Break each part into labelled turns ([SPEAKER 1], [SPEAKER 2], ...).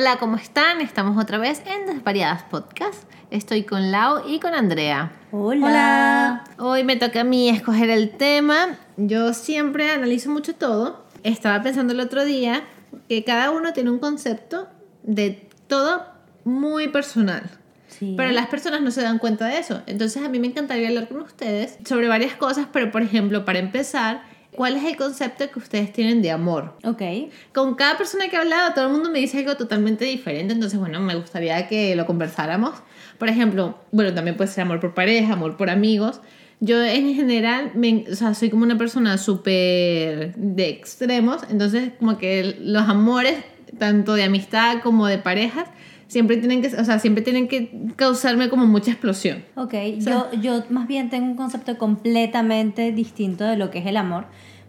[SPEAKER 1] Hola, ¿cómo están? Estamos otra vez en Desvariadas Podcast. Estoy con Lau y con Andrea.
[SPEAKER 2] Hola.
[SPEAKER 1] Hoy me toca a mí escoger el tema. Yo siempre analizo mucho todo. Estaba pensando el otro día que cada uno tiene un concepto de todo muy personal.
[SPEAKER 2] Sí.
[SPEAKER 1] Pero las personas no se dan cuenta de eso. Entonces a mí me encantaría hablar con ustedes sobre varias cosas, pero por ejemplo, para empezar, ¿cuál es el concepto que ustedes tienen de amor?
[SPEAKER 2] Ok.
[SPEAKER 1] Con cada persona que he hablado, todo el mundo me dice algo totalmente diferente, entonces bueno, me gustaría que lo conversáramos. Por ejemplo, bueno, también puede ser amor por pareja, amor por amigos. Yo en general, me, o sea, soy como una persona súper de extremos, entonces como que los amores, tanto de amistad como de parejas, siempre tienen que, o sea, siempre tienen que causarme como mucha explosión.
[SPEAKER 2] Ok, yo, yo más bien tengo un concepto completamente distinto de lo que es el amor.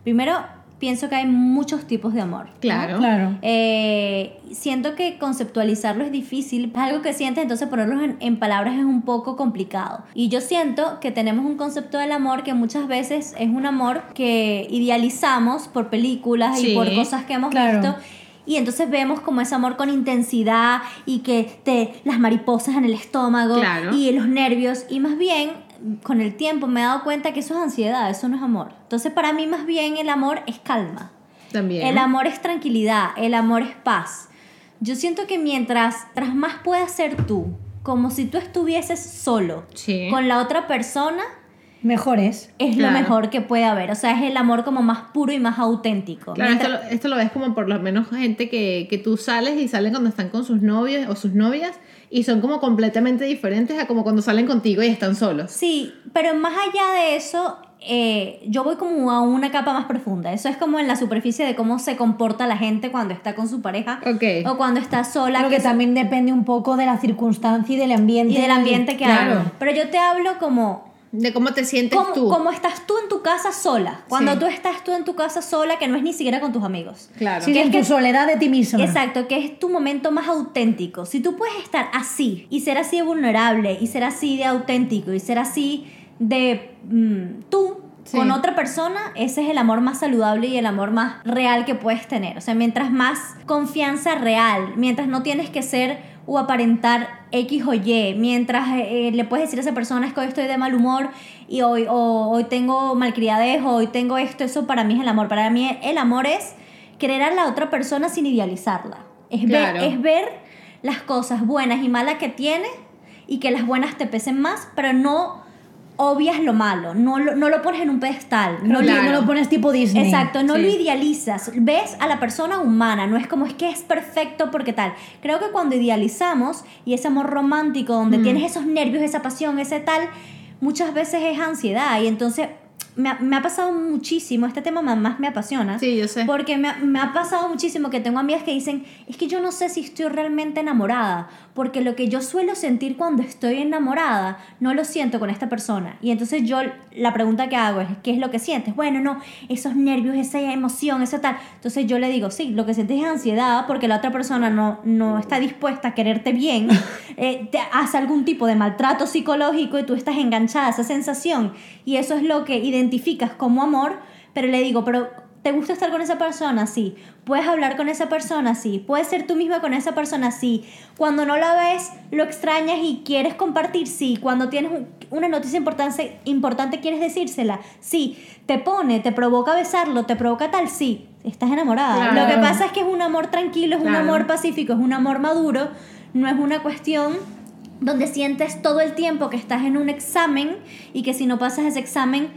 [SPEAKER 2] Primero, pienso que hay muchos tipos de amor. ¿no?
[SPEAKER 1] Claro.
[SPEAKER 3] Claro.
[SPEAKER 2] Eh, siento que conceptualizarlo es difícil, es algo que sientes, entonces ponerlo en, en palabras es un poco complicado. Y yo siento que tenemos un concepto del amor que muchas veces es un amor que idealizamos por películas
[SPEAKER 1] Sí,
[SPEAKER 2] y por cosas que hemos
[SPEAKER 3] claro.
[SPEAKER 2] visto. Y entonces vemos como ese amor con intensidad y que te las mariposas en el estómago
[SPEAKER 1] Claro.
[SPEAKER 2] y los nervios. Y más bien, con el tiempo me he dado cuenta que eso es ansiedad, eso no es amor. Entonces para mí más bien el amor es calma.
[SPEAKER 1] También.
[SPEAKER 2] El amor es tranquilidad, el amor es paz. Yo siento que mientras tras más puedas ser tú, como si tú estuvieses solo
[SPEAKER 1] Sí.
[SPEAKER 2] con la otra persona,
[SPEAKER 3] Mejores.
[SPEAKER 2] es
[SPEAKER 1] Claro.
[SPEAKER 2] lo mejor que puede haber. O sea, es el amor como más puro y más auténtico.
[SPEAKER 1] Claro, esto lo, esto lo ves como por lo menos gente que, que tú sales y salen cuando están con sus novios o sus novias y son como completamente diferentes a como cuando salen contigo y están solos.
[SPEAKER 2] Sí, pero más allá de eso, eh, yo voy como a una capa más profunda. Eso es como en la superficie de cómo se comporta la gente cuando está con su pareja
[SPEAKER 1] Ok.
[SPEAKER 2] o cuando está sola.
[SPEAKER 3] Creo que también depende un poco de la circunstancia y del ambiente.
[SPEAKER 2] y del ambiente que
[SPEAKER 3] Claro.
[SPEAKER 2] hay. Pero yo te hablo como
[SPEAKER 1] De cómo te sientes
[SPEAKER 2] como,
[SPEAKER 1] tú.
[SPEAKER 2] como estás tú en tu casa sola. Cuando
[SPEAKER 1] Sí.
[SPEAKER 2] tú estás tú en tu casa sola, que no es ni siquiera con tus amigos.
[SPEAKER 1] Claro.
[SPEAKER 3] Sí,
[SPEAKER 2] Que
[SPEAKER 3] en
[SPEAKER 2] es que-
[SPEAKER 3] tu soledad de ti misma.
[SPEAKER 2] Exacto, que es tu momento más auténtico. Si tú puedes estar así y ser así de vulnerable y ser así de auténtico y ser así de mm, tú
[SPEAKER 1] Sí.
[SPEAKER 2] con otra persona, ese es el amor más saludable y el amor más real que puedes tener. O sea, mientras más confianza real, mientras no tienes que ser o aparentar X o Y, mientras eh, eh, le puedes decir a esa persona es que hoy estoy de mal humor y hoy, o hoy tengo malcriadez o hoy tengo esto, eso para mí es el amor. Para mí el amor es querer a la otra persona sin idealizarla. Es,
[SPEAKER 1] Claro.
[SPEAKER 2] ver, es ver las cosas buenas y malas que tiene y que las buenas te pesen más, pero no obvias lo malo, no lo, no lo pones en un pedestal.
[SPEAKER 3] No,
[SPEAKER 1] Claro.
[SPEAKER 3] lo pones tipo Disney.
[SPEAKER 2] Exacto, no
[SPEAKER 1] Sí.
[SPEAKER 2] lo idealizas, ves a la persona humana, no es como es que es perfecto porque tal. Creo que cuando idealizamos y ese amor romántico donde
[SPEAKER 1] Mm.
[SPEAKER 2] tienes esos nervios, esa pasión, ese tal, muchas veces es ansiedad y entonces me ha, me ha pasado muchísimo, este tema ma- más me apasiona.
[SPEAKER 1] Sí, yo sé.
[SPEAKER 2] Porque me, me ha pasado muchísimo que tengo amigas que dicen, es que yo no sé si estoy realmente enamorada, porque lo que yo suelo sentir cuando estoy enamorada, no lo siento con esta persona. Y entonces yo, la pregunta que hago es, ¿qué es lo que sientes? Bueno, no, esos nervios, esa emoción, eso tal. Entonces yo le digo, sí, lo que sientes es ansiedad porque la otra persona no, no está dispuesta a quererte bien, eh, te hace algún tipo de maltrato psicológico y tú estás enganchada a esa sensación. Y eso es lo que identificas como amor, pero le digo, pero ¿te gusta estar con esa persona? Sí. ¿Puedes hablar con esa persona? Sí. ¿Puedes ser tú misma con esa persona? Sí. Cuando no la ves, lo extrañas y quieres compartir? Sí. Cuando tienes un- una noticia importante, importante, ¿quieres decírsela? Sí. ¿Te pone, te provoca besarlo, te provoca tal? Sí. Estás enamorada.
[SPEAKER 1] Claro.
[SPEAKER 2] Lo que pasa es que es un amor tranquilo, es un
[SPEAKER 1] Claro.
[SPEAKER 2] amor pacífico, es un amor maduro, no es una cuestión donde sientes todo el tiempo que estás en un examen y que si no pasas ese examen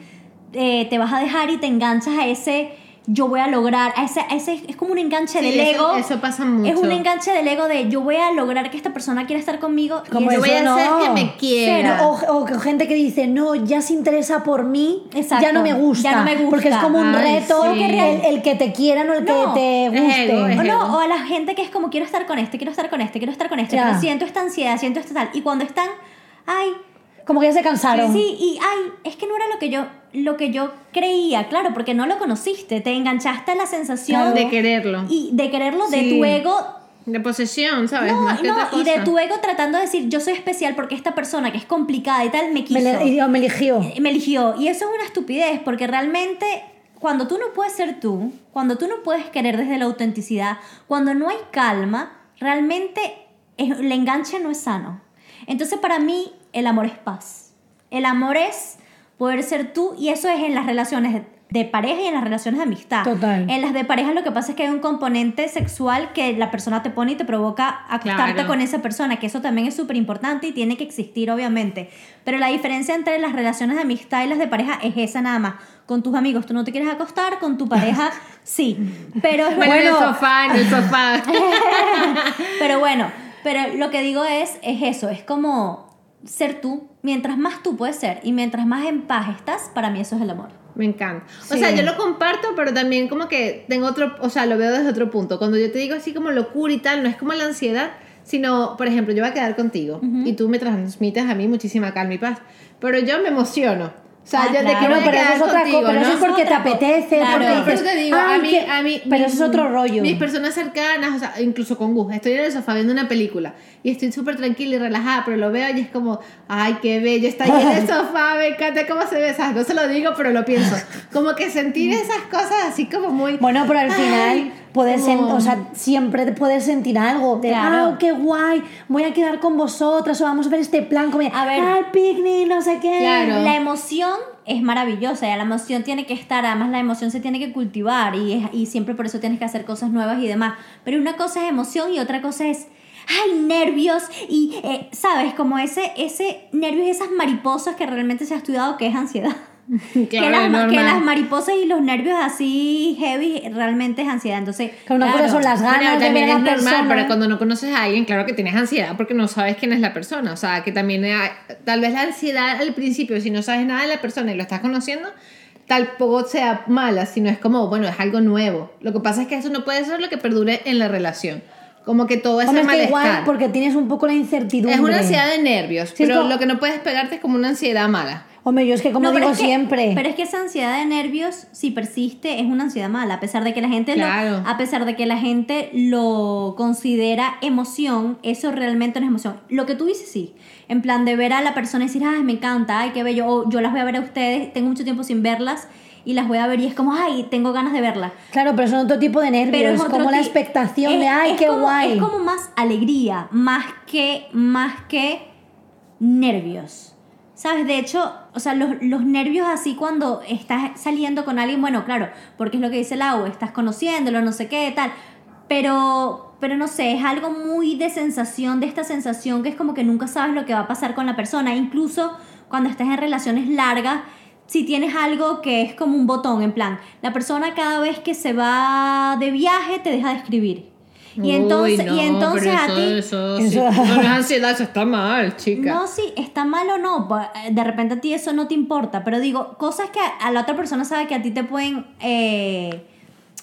[SPEAKER 2] eh, te vas a dejar y te enganchas a ese yo voy a lograr, a ese, a ese es como un enganche
[SPEAKER 1] Sí,
[SPEAKER 2] del
[SPEAKER 1] eso-
[SPEAKER 2] ego.
[SPEAKER 1] eso pasa mucho.
[SPEAKER 2] Es un enganche del ego de yo voy a lograr que esta persona quiera estar conmigo. y
[SPEAKER 3] Como
[SPEAKER 2] eso-
[SPEAKER 1] Yo voy a
[SPEAKER 3] Eso
[SPEAKER 1] hacer
[SPEAKER 3] no.
[SPEAKER 1] que me quiera.
[SPEAKER 3] O, o gente que dice, no, ya se interesa por mí,
[SPEAKER 2] Exacto,
[SPEAKER 3] ya no me gusta.
[SPEAKER 2] ya no me gusta.
[SPEAKER 3] Porque es como un
[SPEAKER 1] Ay,
[SPEAKER 3] reto
[SPEAKER 1] sí.
[SPEAKER 3] el, el que te quieran o el
[SPEAKER 2] No,
[SPEAKER 3] que te guste.
[SPEAKER 1] ego,
[SPEAKER 2] O no, o a la gente que es como quiero estar con este, quiero estar con este, quiero estar con este, pero siento esta ansiedad, siento esta tal. Y cuando están, ay,
[SPEAKER 3] Como que ya se cansaron.
[SPEAKER 2] Sí, y ay, es que no era lo que yo lo que yo creía, claro, porque no lo conociste, te enganchaste a la sensación
[SPEAKER 1] de quererlo.
[SPEAKER 2] y de quererlo de tu ego.
[SPEAKER 1] De posesión, ¿sabes?
[SPEAKER 2] No,
[SPEAKER 1] Más que
[SPEAKER 2] no,
[SPEAKER 1] otra
[SPEAKER 2] y de tu ego tratando de decir, yo soy especial porque esta persona que es complicada y tal me quiso.
[SPEAKER 3] Me, le- me eligió.
[SPEAKER 2] me eligió. Y eso es una estupidez, porque realmente cuando tú no puedes ser tú, cuando tú no puedes querer desde la autenticidad, cuando no hay calma, realmente es- el enganche no es sano. Entonces para mí el amor es paz. El amor es poder ser tú y eso es en las relaciones de pareja y en las relaciones de amistad.
[SPEAKER 3] Total.
[SPEAKER 2] En las de pareja lo que pasa es que hay un componente sexual que la persona te pone y te provoca acostarte
[SPEAKER 1] Claro.
[SPEAKER 2] con esa persona, que eso también es súper importante y tiene que existir obviamente. Pero la diferencia entre las relaciones de amistad y las de pareja es esa nada más. Con tus amigos tú no te quieres acostar, con tu pareja sí. Pero es
[SPEAKER 1] Bueno, en el
[SPEAKER 2] bueno,
[SPEAKER 1] sofá, en el sofá.
[SPEAKER 2] pero bueno, pero lo que digo es, es eso, es como ser tú. Mientras más tú puedes ser y mientras más en paz estás, para mí eso es el amor.
[SPEAKER 1] Me encanta. O
[SPEAKER 3] Sí.
[SPEAKER 1] sea, yo lo comparto, pero también como que tengo otro, o sea, lo veo desde otro punto. Cuando yo te digo así como locura y tal, no es como la ansiedad, sino, por ejemplo, yo voy a quedar contigo y tú me transmites a mí muchísima calma y paz, pero yo me emociono. O sea,
[SPEAKER 2] Ah,
[SPEAKER 1] yo
[SPEAKER 2] claro.
[SPEAKER 1] voy
[SPEAKER 3] No,
[SPEAKER 1] a
[SPEAKER 3] pero eso es otra cosa, pero
[SPEAKER 1] ¿no?
[SPEAKER 3] eso es porque te apetece,
[SPEAKER 2] Claro.
[SPEAKER 3] porque dices,
[SPEAKER 1] te digo, a
[SPEAKER 3] "Ay,
[SPEAKER 1] mí,
[SPEAKER 3] que-".
[SPEAKER 1] a mí,
[SPEAKER 3] pero
[SPEAKER 1] mi-
[SPEAKER 3] eso es otro rollo.
[SPEAKER 1] Mis personas cercanas, o sea, incluso con Gus, estoy en el sofá viendo una película y estoy súper tranquila y relajada, pero lo veo y es como, ay, qué bello, está ahí en el sofá, me encanta cómo se ve, ¿sabes? No se lo digo, pero lo pienso. Como que sentir esas cosas así como muy...
[SPEAKER 3] Bueno, pero al
[SPEAKER 1] Ay,
[SPEAKER 3] final puedes, sen-
[SPEAKER 1] como-
[SPEAKER 3] o sea, siempre te puedes sentir algo de,
[SPEAKER 2] Claro.
[SPEAKER 3] ah, qué guay, voy a quedar con vosotras o vamos a ver este plan, como,
[SPEAKER 2] A ver.
[SPEAKER 3] ah, el picnic, no sé qué.
[SPEAKER 1] Claro.
[SPEAKER 2] La emoción es maravillosa, ya la emoción tiene que estar, además la emoción se tiene que cultivar y, es- y siempre por eso tienes que hacer cosas nuevas y demás. Pero una cosa es emoción y otra cosa es, ay, nervios y, eh, ¿sabes? Como ese, ese nervios y esas mariposas que realmente se ha estudiado que es ansiedad. que,
[SPEAKER 1] Claro,
[SPEAKER 2] las, ma- que
[SPEAKER 1] normal.
[SPEAKER 2] las mariposas y los nervios así heavy realmente es ansiedad. Entonces,
[SPEAKER 3] Que una cosa
[SPEAKER 2] claro.
[SPEAKER 3] son las
[SPEAKER 1] Bueno,
[SPEAKER 3] ganas de
[SPEAKER 1] también
[SPEAKER 3] ver a
[SPEAKER 1] es
[SPEAKER 3] la
[SPEAKER 1] normal,
[SPEAKER 3] persona.
[SPEAKER 1] pero cuando no conoces a alguien, claro que tienes ansiedad porque no sabes quién es la persona. O sea, que también hay- tal vez la ansiedad al principio, si no sabes nada de la persona y lo estás conociendo, tampoco sea mala, sino es como, bueno, es algo nuevo. Lo que pasa es que eso no puede ser lo que perdure en la relación. Como que todo ese
[SPEAKER 3] Hombre, es que igual
[SPEAKER 1] malestar.
[SPEAKER 3] porque tienes un poco la incertidumbre.
[SPEAKER 1] Es una ansiedad de nervios,
[SPEAKER 3] Sí,
[SPEAKER 1] pero
[SPEAKER 3] como-
[SPEAKER 1] lo que no puedes pegarte es como una ansiedad mala.
[SPEAKER 3] Hombre, yo es que como
[SPEAKER 2] No,
[SPEAKER 3] digo
[SPEAKER 2] es que-
[SPEAKER 3] siempre.
[SPEAKER 2] Pero es que esa ansiedad de nervios, si persiste, es una ansiedad mala. A pesar de que la gente
[SPEAKER 1] Claro.
[SPEAKER 2] lo, a pesar de que la gente lo considera emoción, eso realmente no es emoción. Lo que tú dices sí. En plan de ver a la persona y decir, ay, me encanta, ay, qué bello. O yo las voy a ver a ustedes, tengo mucho tiempo sin verlas y las voy a ver y es como, ay, tengo ganas de verlas.
[SPEAKER 3] Claro, pero son otro tipo de nervios.
[SPEAKER 2] Pero es, otro
[SPEAKER 3] como la expectación
[SPEAKER 2] es-
[SPEAKER 3] de, ay, qué
[SPEAKER 2] como-
[SPEAKER 3] guay.
[SPEAKER 2] Es como más alegría, más que, más que nervios. ¿Sabes? De hecho, o sea, los, los nervios así cuando estás saliendo con alguien, bueno, claro, porque es lo que dice el agua, estás conociéndolo, no sé qué, tal. Pero, pero no sé, es algo muy de sensación, de esta sensación que es como que nunca sabes lo que va a pasar con la persona. Incluso cuando estás en relaciones largas, si tienes algo que es como un botón, en plan, la persona cada vez que se va de viaje te deja de escribir. Y
[SPEAKER 1] Uy,
[SPEAKER 2] entonces,
[SPEAKER 1] no,
[SPEAKER 2] y entonces
[SPEAKER 1] pero
[SPEAKER 2] a ti...
[SPEAKER 1] Eso, sí,
[SPEAKER 3] Eso-
[SPEAKER 1] eso no es ansiedad, eso está mal, chica.
[SPEAKER 2] No, sí, está mal o no. pa- De repente a ti eso no te importa. Pero digo, cosas que a, a la otra persona sabe que a ti te pueden eh,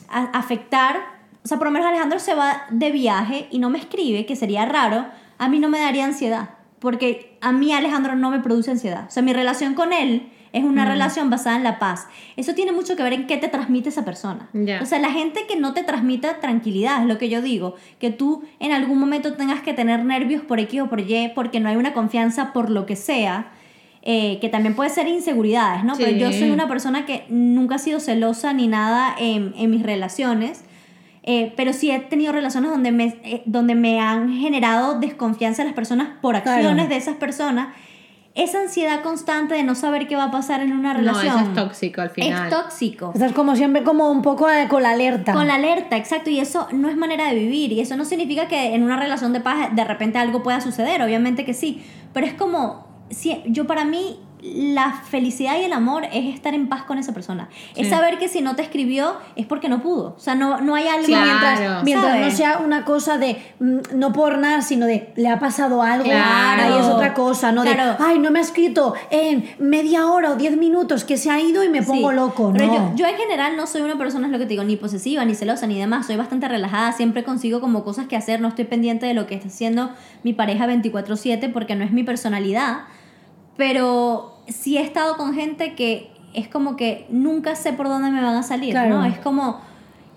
[SPEAKER 2] a- afectar. O sea, por lo menos Alejandro se va de viaje y no me escribe, que sería raro. A mí no me daría ansiedad. Porque a mí Alejandro no me produce ansiedad. O sea, mi relación con él es una relación basada en la paz. Eso tiene mucho que ver en qué te transmite esa persona.
[SPEAKER 1] Ya.
[SPEAKER 2] O sea, la gente que no te transmita tranquilidad, es lo que yo digo. Que tú en algún momento tengas que tener nervios por X o por Y porque no hay una confianza por lo que sea. eh, que también puede ser inseguridades, ¿no? Pero yo
[SPEAKER 1] Sí.
[SPEAKER 2] soy una persona que nunca ha sido celosa ni nada en, en mis relaciones. eh, pero sí he tenido relaciones donde me, eh, donde me han generado desconfianza las personas por
[SPEAKER 3] Claro.
[SPEAKER 2] acciones de esas personas. Esa ansiedad constante de no saber qué va a pasar en una
[SPEAKER 1] No,
[SPEAKER 2] relación.
[SPEAKER 1] eso es tóxico al final.
[SPEAKER 2] Es tóxico.
[SPEAKER 3] Estás como siempre como un poco con la alerta.
[SPEAKER 2] Con la alerta, exacto, y eso no es manera de vivir, y eso no significa que en una relación de paz de repente algo pueda suceder, obviamente que sí, pero es como, si, yo para mí la felicidad y el amor es estar en paz con esa persona, es saber que si no te escribió es porque no pudo, o sea, no, no hay algo
[SPEAKER 3] Sí, mientras, mientras no sea una cosa de mm, no por nada, sino de le ha pasado algo.
[SPEAKER 1] Claro.
[SPEAKER 3] Ahí es otra cosa, ¿no?
[SPEAKER 2] Claro.
[SPEAKER 3] De ay, no me ha escrito en media hora o diez minutos que se ha ido y me pongo
[SPEAKER 2] Sí,
[SPEAKER 3] loco,
[SPEAKER 2] Pero
[SPEAKER 3] ¿no?
[SPEAKER 2] yo, yo en general no soy una persona, es lo que te digo, ni posesiva, ni celosa, ni demás. Soy bastante relajada, siempre consigo como cosas que hacer, no estoy pendiente de lo que está haciendo mi pareja 24/7 porque no es mi personalidad. Pero sí he estado con gente que es como que nunca sé por dónde me van a salir,
[SPEAKER 3] Claro.
[SPEAKER 2] ¿no? Es como...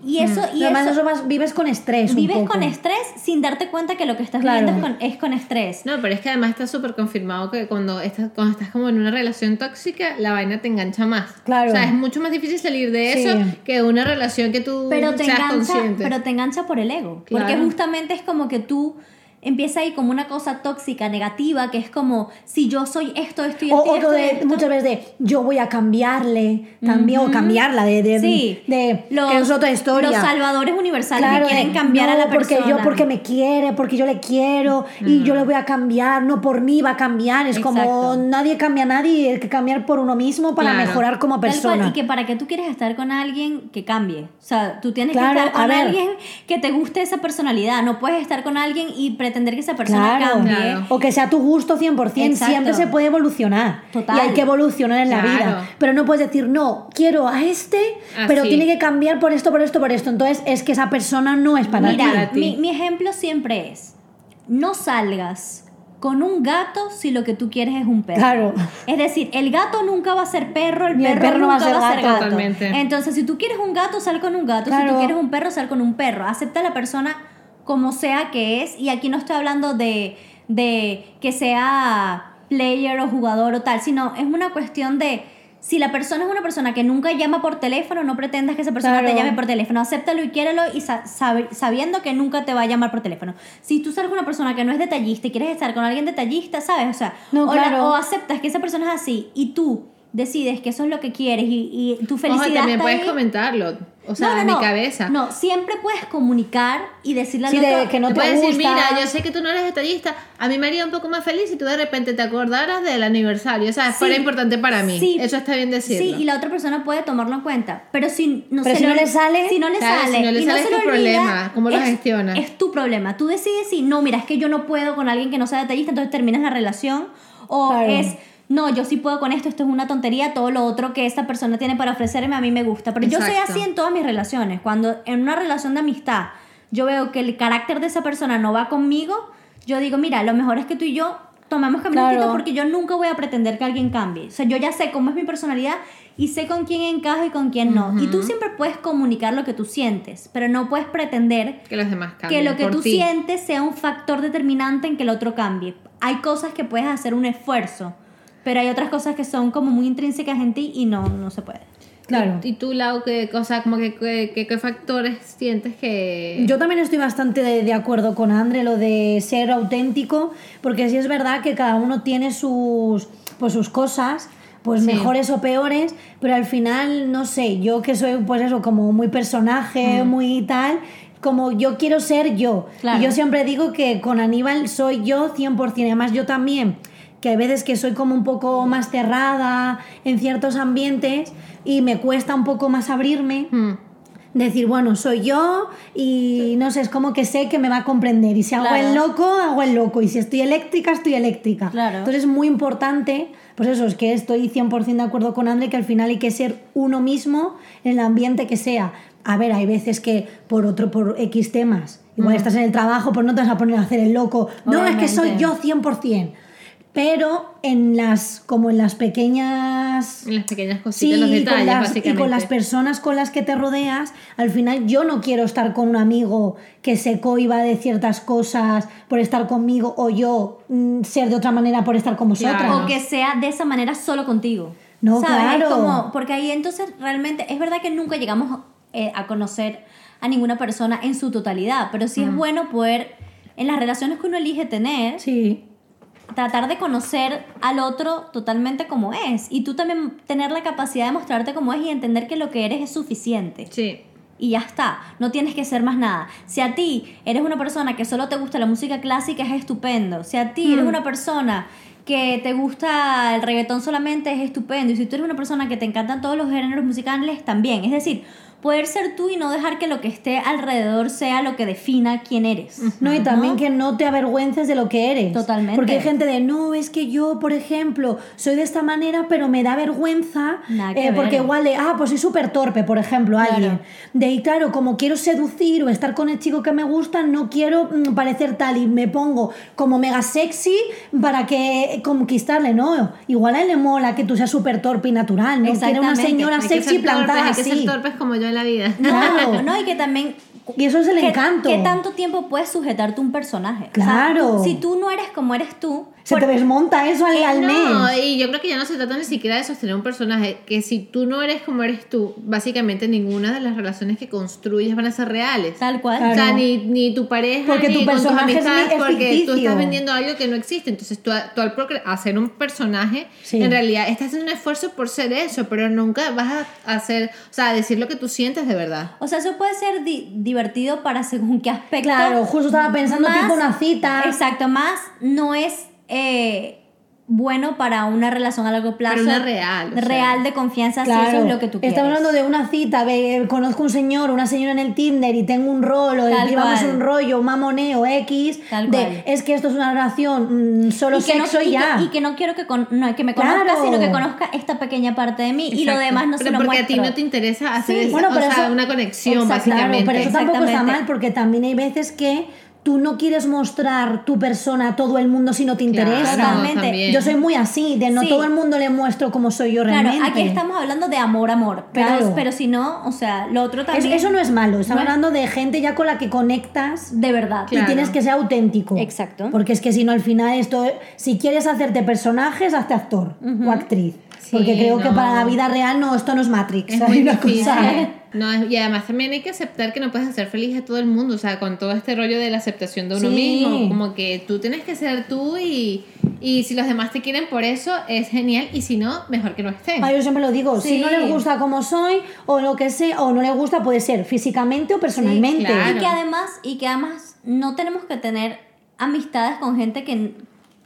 [SPEAKER 2] Y eso, y
[SPEAKER 3] Y además
[SPEAKER 2] eso,
[SPEAKER 3] eso vas- vives con estrés. un
[SPEAKER 2] vives
[SPEAKER 3] poco.
[SPEAKER 2] con estrés sin darte cuenta que lo que estás
[SPEAKER 3] Claro.
[SPEAKER 2] viviendo es con, es con estrés.
[SPEAKER 1] No, pero es que además está súper confirmado que cuando estás, cuando estás como en una relación tóxica, la vaina te engancha más.
[SPEAKER 3] Claro.
[SPEAKER 1] O sea, es mucho más difícil salir de
[SPEAKER 3] Sí.
[SPEAKER 1] eso que una relación que tú
[SPEAKER 2] pero te
[SPEAKER 1] seas
[SPEAKER 2] engancha,
[SPEAKER 1] consciente.
[SPEAKER 2] pero te engancha por el ego. Porque
[SPEAKER 1] Claro.
[SPEAKER 2] justamente es como que tú empieza ahí como una cosa tóxica, negativa, que es como si yo soy esto, esto y
[SPEAKER 3] O,
[SPEAKER 2] esto.
[SPEAKER 3] o
[SPEAKER 2] esto,
[SPEAKER 3] de,
[SPEAKER 2] esto.
[SPEAKER 3] muchas veces de yo voy a cambiarle también, o
[SPEAKER 2] Ujú.
[SPEAKER 3] cambiarla, de, de,
[SPEAKER 2] Sí.
[SPEAKER 3] de
[SPEAKER 2] los,
[SPEAKER 3] que es otra historia.
[SPEAKER 2] Los salvadores universales
[SPEAKER 3] Claro,
[SPEAKER 2] que quieren cambiar
[SPEAKER 3] no,
[SPEAKER 2] a la persona.
[SPEAKER 3] porque yo porque me quiere, porque yo le quiero y yo le voy a cambiar, no por mí va a cambiar, es como
[SPEAKER 2] Exacto.
[SPEAKER 3] nadie cambia a nadie, hay que cambiar por uno mismo para
[SPEAKER 1] Claro.
[SPEAKER 3] mejorar como
[SPEAKER 2] Tal cual,
[SPEAKER 3] persona.
[SPEAKER 2] y que para que tú quieres estar con alguien que cambie. O sea, tú tienes
[SPEAKER 3] Claro,
[SPEAKER 2] que estar con alguien que te guste esa personalidad. No puedes estar con alguien y pretender que esa persona
[SPEAKER 3] Claro.
[SPEAKER 2] cambie.
[SPEAKER 1] Claro.
[SPEAKER 3] O que sea tu gusto 100%,
[SPEAKER 2] Exacto.
[SPEAKER 3] siempre se puede evolucionar.
[SPEAKER 2] Total.
[SPEAKER 3] Y hay que evolucionar en la
[SPEAKER 1] Claro.
[SPEAKER 3] vida. Pero no puedes decir, no, quiero a este,
[SPEAKER 1] Así.
[SPEAKER 3] pero tiene que cambiar por esto, por esto, por esto. Entonces es que esa persona no es para
[SPEAKER 2] Mira,
[SPEAKER 3] ti.
[SPEAKER 2] mi, mi ejemplo siempre es, no salgas con un gato si lo que tú quieres es un perro.
[SPEAKER 3] Claro.
[SPEAKER 2] Es decir, el gato nunca va a ser perro, el
[SPEAKER 3] Ni el
[SPEAKER 2] perro,
[SPEAKER 3] perro no va a
[SPEAKER 2] nunca
[SPEAKER 3] ser
[SPEAKER 2] va a ser
[SPEAKER 3] gato.
[SPEAKER 2] gato.
[SPEAKER 1] Totalmente.
[SPEAKER 2] Entonces, si tú quieres un gato, sal con un gato. Si
[SPEAKER 3] Claro.
[SPEAKER 2] tú quieres un perro, sal con un perro. Acepta a la persona como sea que es. Y aquí no estoy hablando de, de que sea player o jugador o tal, sino es una cuestión de... Si la persona es una persona que nunca llama por teléfono, no pretendas que esa persona te llame por teléfono. Acéptalo y quiérelo y sabiendo que nunca te va a llamar por teléfono. Si tú sales con una persona que no es detallista y quieres estar con alguien detallista, ¿sabes? O sea,
[SPEAKER 3] No,
[SPEAKER 2] o, la-
[SPEAKER 3] claro.
[SPEAKER 2] o aceptas que esa persona es así y tú decides que eso es lo que quieres y, y tu felicidad
[SPEAKER 1] Ojo, también
[SPEAKER 2] está
[SPEAKER 1] puedes
[SPEAKER 2] ahí.
[SPEAKER 1] comentarlo. O sea,
[SPEAKER 2] No, no,
[SPEAKER 1] en mi
[SPEAKER 2] no.
[SPEAKER 1] cabeza.
[SPEAKER 2] No, siempre puedes comunicar y decirle al
[SPEAKER 3] Sí, de
[SPEAKER 2] otro,
[SPEAKER 3] que no
[SPEAKER 1] Te puedes decir,
[SPEAKER 3] gusta.
[SPEAKER 1] mira, yo sé que tú no eres detallista, a mí me haría un poco más feliz si tú de repente te acordaras del aniversario, o sea,
[SPEAKER 2] Sí.
[SPEAKER 1] fuera importante para mí.
[SPEAKER 2] Sí.
[SPEAKER 1] Eso está bien decirlo.
[SPEAKER 2] Sí, y la otra persona puede tomarlo en cuenta. Pero si no,
[SPEAKER 3] Pero
[SPEAKER 2] se
[SPEAKER 3] si no
[SPEAKER 2] lo-
[SPEAKER 3] le sale,
[SPEAKER 2] si no le
[SPEAKER 1] claro,
[SPEAKER 2] sale,
[SPEAKER 1] si no le
[SPEAKER 2] y
[SPEAKER 1] sale
[SPEAKER 2] no
[SPEAKER 1] es tu
[SPEAKER 2] olvida,
[SPEAKER 1] problema, ¿cómo lo
[SPEAKER 2] es-
[SPEAKER 1] gestionas?
[SPEAKER 2] Es tu problema. Tú decides si no, mira, es que yo no puedo con alguien que no sea detallista, entonces terminas la relación. O
[SPEAKER 3] Claro.
[SPEAKER 2] es, no, yo sí puedo con esto, esto es una tontería, todo lo otro que esta persona tiene para ofrecerme a mí me gusta. Pero yo soy así en todas mis relaciones. Cuando en una relación de amistad yo veo que el carácter de esa persona no va conmigo, yo digo, mira, lo mejor es que tú y yo tomamos caminos
[SPEAKER 3] Claro.
[SPEAKER 2] porque yo nunca voy a pretender que alguien cambie. O sea, yo ya sé cómo es mi personalidad y sé con quién encajo y con quién no. Y tú siempre puedes comunicar lo que tú sientes, pero no puedes pretender
[SPEAKER 1] Que los demás
[SPEAKER 2] que
[SPEAKER 1] cambien
[SPEAKER 2] lo que tú
[SPEAKER 1] ti.
[SPEAKER 2] sientes sea un factor determinante en que el otro cambie. Hay cosas que puedes hacer un esfuerzo, pero hay otras cosas que son como muy intrínsecas en ti y no, no se puede.
[SPEAKER 3] Claro.
[SPEAKER 1] ¿Y tú, Lau, qué cosa, como que, qué, qué- qué factores sientes que...
[SPEAKER 3] Yo también estoy bastante de, de acuerdo con Andre, lo de ser auténtico, porque sí es verdad que cada uno tiene sus, pues sus cosas, pues
[SPEAKER 1] Sí.
[SPEAKER 3] mejores o peores, pero al final, no sé, yo que soy pues eso, como muy personaje, muy tal, como yo quiero ser yo.
[SPEAKER 2] Claro.
[SPEAKER 3] Y yo siempre digo que con Aníbal soy yo 100%, además yo también que hay veces que soy como un poco más cerrada en ciertos ambientes y me cuesta un poco más abrirme
[SPEAKER 1] Hmm.
[SPEAKER 3] decir, bueno, soy yo y no sé, es como que sé que me va a comprender. Y si hago
[SPEAKER 2] Claro.
[SPEAKER 3] el loco, hago el loco. Y si estoy eléctrica, estoy eléctrica.
[SPEAKER 2] Claro.
[SPEAKER 3] Entonces es muy importante, pues eso, es que estoy 100% de acuerdo con André, que al final hay que ser uno mismo en el ambiente que sea. A ver, hay veces que por otro, por X temas, igual estás en el trabajo, pues no te vas a poner a hacer el loco. No, es que soy yo 100%. Pero en las, como en las pequeñas
[SPEAKER 1] En las pequeñas
[SPEAKER 3] Sí,
[SPEAKER 1] cositas, los
[SPEAKER 3] y
[SPEAKER 1] detalles,
[SPEAKER 3] con, las, y
[SPEAKER 1] básicamente.
[SPEAKER 3] con las personas con las que te rodeas, al final yo no quiero estar con un amigo que se coiba de ciertas cosas por estar conmigo o yo mm, ser de otra manera por estar con vosotras.
[SPEAKER 1] Claro.
[SPEAKER 2] O que sea de esa manera solo contigo.
[SPEAKER 3] No,
[SPEAKER 2] ¿Sabes?
[SPEAKER 3] claro.
[SPEAKER 2] Como, porque ahí entonces realmente es verdad que nunca llegamos eh, a conocer a ninguna persona en su totalidad, pero sí es bueno poder, en las relaciones que uno elige tener,
[SPEAKER 3] Sí,
[SPEAKER 2] tratar de conocer al otro totalmente como es. Y tú también tener la capacidad de mostrarte como es y entender que lo que eres es suficiente.
[SPEAKER 1] Sí.
[SPEAKER 2] Y ya está, no tienes que ser más nada. Si a ti eres una persona que solo te gusta la música clásica, es estupendo. Si a ti eres una persona que te gusta el reggaetón solamente, es estupendo. Y si tú eres una persona que te encantan todos los géneros musicales, también. Es decir, poder ser tú y no dejar que lo que esté alrededor sea lo que defina quién eres.
[SPEAKER 3] No, y también que no te avergüences de lo que eres.
[SPEAKER 2] Totalmente.
[SPEAKER 3] Porque hay gente de, no, es que yo, por ejemplo, soy de esta manera, pero me da vergüenza.
[SPEAKER 2] Nada que
[SPEAKER 3] eh, porque
[SPEAKER 2] ver.
[SPEAKER 3] igual de, ah, pues soy súper torpe, por ejemplo,
[SPEAKER 2] Claro.
[SPEAKER 3] alguien. De, y claro, como quiero seducir o estar con el chico que me gusta, no quiero mm, parecer tal y me pongo como mega sexy para que conquistarle, no. Igual a él le mola que tú seas súper torpe y natural, no quiere una señora sexy
[SPEAKER 1] torpes,
[SPEAKER 3] plantada
[SPEAKER 1] hay que
[SPEAKER 3] así.
[SPEAKER 1] ser torpes como yo de la vida.
[SPEAKER 3] Claro.
[SPEAKER 2] No, y que también...
[SPEAKER 3] Y eso es el
[SPEAKER 2] ¿qué-
[SPEAKER 3] encanto.
[SPEAKER 2] ¿Qué tanto tiempo puedes sujetarte un personaje? O sea,
[SPEAKER 3] Claro.
[SPEAKER 2] tú- si tú no eres como eres tú...
[SPEAKER 3] Se te desmonta eso al, al
[SPEAKER 1] no,
[SPEAKER 3] mes.
[SPEAKER 1] y yo creo que ya no se trata ni siquiera de sostener un personaje, que si tú no eres como eres tú, básicamente ninguna de las relaciones que construyes van a ser reales.
[SPEAKER 2] Tal cual.
[SPEAKER 3] Claro.
[SPEAKER 1] O sea, ni, ni tu pareja,
[SPEAKER 3] Porque
[SPEAKER 1] ni
[SPEAKER 3] tu
[SPEAKER 1] con tus amistades,
[SPEAKER 3] mi- es
[SPEAKER 1] porque tú estás vendiendo algo que no existe. Entonces, tú, tú al procre- hacer un personaje,
[SPEAKER 3] Sí.
[SPEAKER 1] en realidad estás haciendo un esfuerzo por ser eso, pero nunca vas a hacer, o sea, a decir lo que tú sientes de verdad.
[SPEAKER 2] O sea, eso puede ser di- divertido para según qué aspecto.
[SPEAKER 3] Claro, justo estaba pensando
[SPEAKER 2] Más-
[SPEAKER 3] tipo una cita.
[SPEAKER 2] Exacto, más no es eh, bueno para una relación a largo plazo.
[SPEAKER 1] Pero una real, o sea.
[SPEAKER 2] Real de confianza, si
[SPEAKER 3] Claro,
[SPEAKER 2] eso es lo que tú quieres.
[SPEAKER 3] estamos hablando de una cita, ve, conozco un señor, una señora en el Tinder y tengo un rolo, llevamos un rollo, un mamoneo X,
[SPEAKER 2] Tal
[SPEAKER 3] de
[SPEAKER 2] cual.
[SPEAKER 3] es que esto es una relación mm, solo
[SPEAKER 2] y que, no,
[SPEAKER 3] sexo y,
[SPEAKER 2] y que-
[SPEAKER 3] ya.
[SPEAKER 2] y que no quiero que, con- no, que me conozca,
[SPEAKER 3] Claro.
[SPEAKER 2] sino que conozca esta pequeña parte de mí y lo
[SPEAKER 1] Exacto.
[SPEAKER 2] demás no
[SPEAKER 1] pero
[SPEAKER 2] se lo
[SPEAKER 1] porque
[SPEAKER 2] muestro.
[SPEAKER 1] a ti no te interesa hacer
[SPEAKER 2] Sí,
[SPEAKER 1] esa-
[SPEAKER 3] Bueno,
[SPEAKER 1] o sea,
[SPEAKER 3] eso-
[SPEAKER 1] una conexión,
[SPEAKER 2] Exacto,
[SPEAKER 3] Claro,
[SPEAKER 1] básicamente.
[SPEAKER 3] pero eso tampoco está mal porque también hay veces que tú no quieres mostrar tu persona a todo el mundo si no te
[SPEAKER 1] Claro,
[SPEAKER 3] interesa.
[SPEAKER 2] Totalmente.
[SPEAKER 1] también.
[SPEAKER 3] Yo soy muy así, de no
[SPEAKER 2] Sí.
[SPEAKER 3] todo el mundo le muestro cómo soy yo
[SPEAKER 2] Claro,
[SPEAKER 3] realmente.
[SPEAKER 2] aquí estamos hablando de amor, amor. Pero,
[SPEAKER 3] Claro.
[SPEAKER 2] pero si no, o sea, lo otro
[SPEAKER 3] Es-
[SPEAKER 2] también.
[SPEAKER 3] eso no es malo, estamos
[SPEAKER 2] No es-
[SPEAKER 3] hablando de gente ya con la que conectas
[SPEAKER 2] De verdad.
[SPEAKER 1] Claro.
[SPEAKER 3] y tienes que ser auténtico.
[SPEAKER 2] Exacto.
[SPEAKER 3] Porque es que si no, al final, esto, si quieres hacerte personajes, hazte actor o actriz.
[SPEAKER 1] Sí,
[SPEAKER 3] Porque creo que para la vida real, no, esto no es Matrix.
[SPEAKER 1] Es
[SPEAKER 3] hay
[SPEAKER 1] muy
[SPEAKER 3] una
[SPEAKER 1] difícil.
[SPEAKER 3] cosa-
[SPEAKER 1] No, y además también hay que aceptar que no puedes hacer feliz a todo el mundo, o sea, con todo este rollo de la aceptación de uno
[SPEAKER 3] Sí.
[SPEAKER 1] mismo, como que tú tienes que ser tú y, y si los demás te quieren por eso, es genial, y si no, mejor que no estén.
[SPEAKER 3] Ah, yo siempre lo digo, si no les gusta como soy o lo que sea, o no les gusta, puede ser físicamente o personalmente.
[SPEAKER 1] claro.
[SPEAKER 2] Y que además, y que además no tenemos que tener amistades con gente que,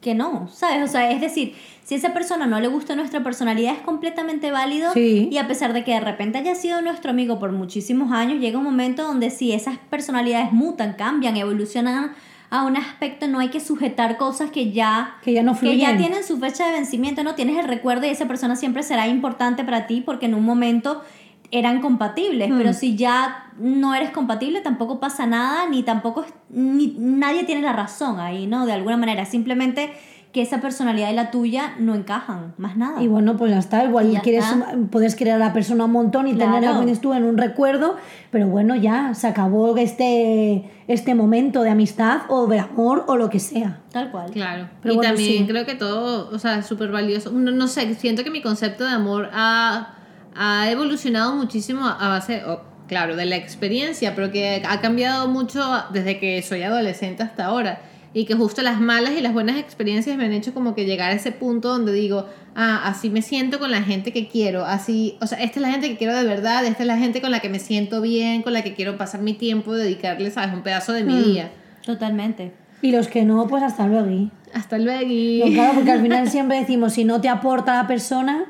[SPEAKER 2] que no, ¿sabes? O sea, es decir, si a esa persona no le gusta nuestra personalidad es completamente válido
[SPEAKER 3] Sí.
[SPEAKER 2] y a pesar de que de repente haya sido nuestro amigo por muchísimos años, llega un momento donde si esas personalidades mutan, cambian, evolucionan a un aspecto, no hay que sujetar cosas que ya
[SPEAKER 3] Que ya no
[SPEAKER 2] que ya
[SPEAKER 3] fluyen.
[SPEAKER 2] tienen su fecha de vencimiento, no tienes el recuerdo y esa persona siempre será importante para ti porque en un momento eran compatibles, pero si ya no eres compatible tampoco pasa nada, ni tampoco es- ni, nadie tiene la razón ahí, ¿no? De alguna manera, simplemente que esa personalidad y la tuya no encajan, más nada.
[SPEAKER 3] Y bueno, pues ya está. Igual
[SPEAKER 2] Y ya
[SPEAKER 3] quieres,
[SPEAKER 2] está.
[SPEAKER 3] puedes querer a la persona un montón y
[SPEAKER 2] Claro.
[SPEAKER 3] tenerla, como tú, en un recuerdo, pero bueno, ya se acabó este, este momento de amistad o de amor o lo que sea.
[SPEAKER 2] Tal cual.
[SPEAKER 1] Claro.
[SPEAKER 3] Pero
[SPEAKER 1] y
[SPEAKER 3] bueno,
[SPEAKER 1] también
[SPEAKER 3] sí.
[SPEAKER 1] creo que todo, o sea, es súper valioso. No, no sé, siento que mi concepto de amor ha, ha evolucionado muchísimo a base, oh, claro, de la experiencia, pero que ha cambiado mucho desde que soy adolescente hasta ahora. Y que justo las malas y las buenas experiencias me han hecho como que llegar a ese punto donde digo, ah, así me siento con la gente que quiero, así, o sea, esta es la gente que quiero de verdad, esta es la gente con la que me siento bien, con la que quiero pasar mi tiempo, dedicarle, sabes, un pedazo de mi
[SPEAKER 3] Hmm.
[SPEAKER 1] día.
[SPEAKER 2] Totalmente.
[SPEAKER 3] Y los que no, pues hasta luego.
[SPEAKER 1] Hasta luego.
[SPEAKER 3] No, claro, porque al final siempre decimos, si no te aporta la persona,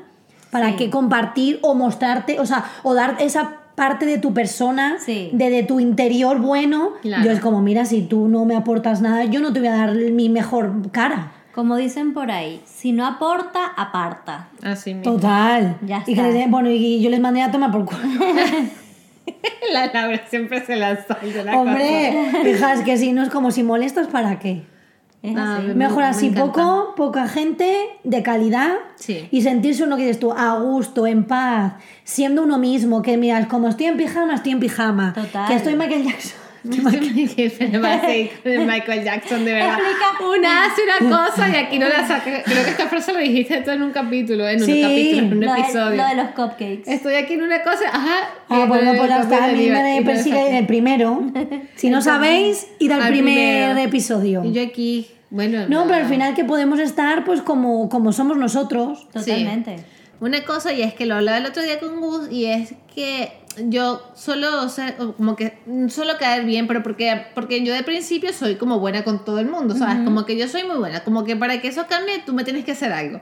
[SPEAKER 3] ¿para
[SPEAKER 2] Sí.
[SPEAKER 3] qué compartir o mostrarte, o sea, o dar esa parte de tu persona,
[SPEAKER 2] Sí.
[SPEAKER 3] de, de tu interior bueno?
[SPEAKER 1] Claro.
[SPEAKER 3] Yo es como, mira, si tú no me aportas nada, yo no te voy a dar mi mejor cara.
[SPEAKER 2] Como dicen por ahí, si no aporta, aparta.
[SPEAKER 1] Así mismo.
[SPEAKER 3] Total.
[SPEAKER 2] Ya
[SPEAKER 3] y que
[SPEAKER 2] está.
[SPEAKER 3] les- bueno, y yo les mandé a tomar por culo.
[SPEAKER 1] La Laura siempre se la sale de la
[SPEAKER 3] Hombre, hijas, que si no es como si molestas, ¿para qué?
[SPEAKER 2] Es así.
[SPEAKER 1] me-
[SPEAKER 3] Mejor
[SPEAKER 1] me
[SPEAKER 3] así, poco, poca gente, de calidad.
[SPEAKER 1] Sí.
[SPEAKER 3] Y sentirse uno que dices tú, a gusto, en paz, siendo uno mismo, que miras, como estoy en pijama, estoy en pijama.
[SPEAKER 2] Total.
[SPEAKER 3] Que estoy Michael Jackson.
[SPEAKER 1] Me va a seguir con el Michael Jackson, de verdad.
[SPEAKER 2] Explica.
[SPEAKER 1] Una hace una cosa y aquí no la saca. Creo que esta frase lo dijiste tú en un capítulo, en
[SPEAKER 3] Sí,
[SPEAKER 1] un capítulo, en un
[SPEAKER 2] Lo de,
[SPEAKER 1] episodio.
[SPEAKER 2] lo de los cupcakes.
[SPEAKER 1] Estoy aquí en una cosa, ajá.
[SPEAKER 3] Ah,
[SPEAKER 1] y
[SPEAKER 3] bueno,
[SPEAKER 1] no
[SPEAKER 3] pues hasta a mí
[SPEAKER 1] de
[SPEAKER 3] me persigue en el primero. Si no sabéis, id al,
[SPEAKER 1] Al
[SPEAKER 3] primer
[SPEAKER 1] primero.
[SPEAKER 3] episodio.
[SPEAKER 1] Y yo aquí, bueno.
[SPEAKER 3] No, pero al final que podemos estar pues como, como somos nosotros.
[SPEAKER 2] Totalmente.
[SPEAKER 1] Una cosa, y es que lo hablaba el otro día con Gus, y es que yo solo, o sea, o como que mm, solo caer bien, pero porque, porque yo de principio soy como buena con todo el mundo, ¿sabes? Como que yo soy muy buena, como que para que eso cambie tú me tienes que hacer algo.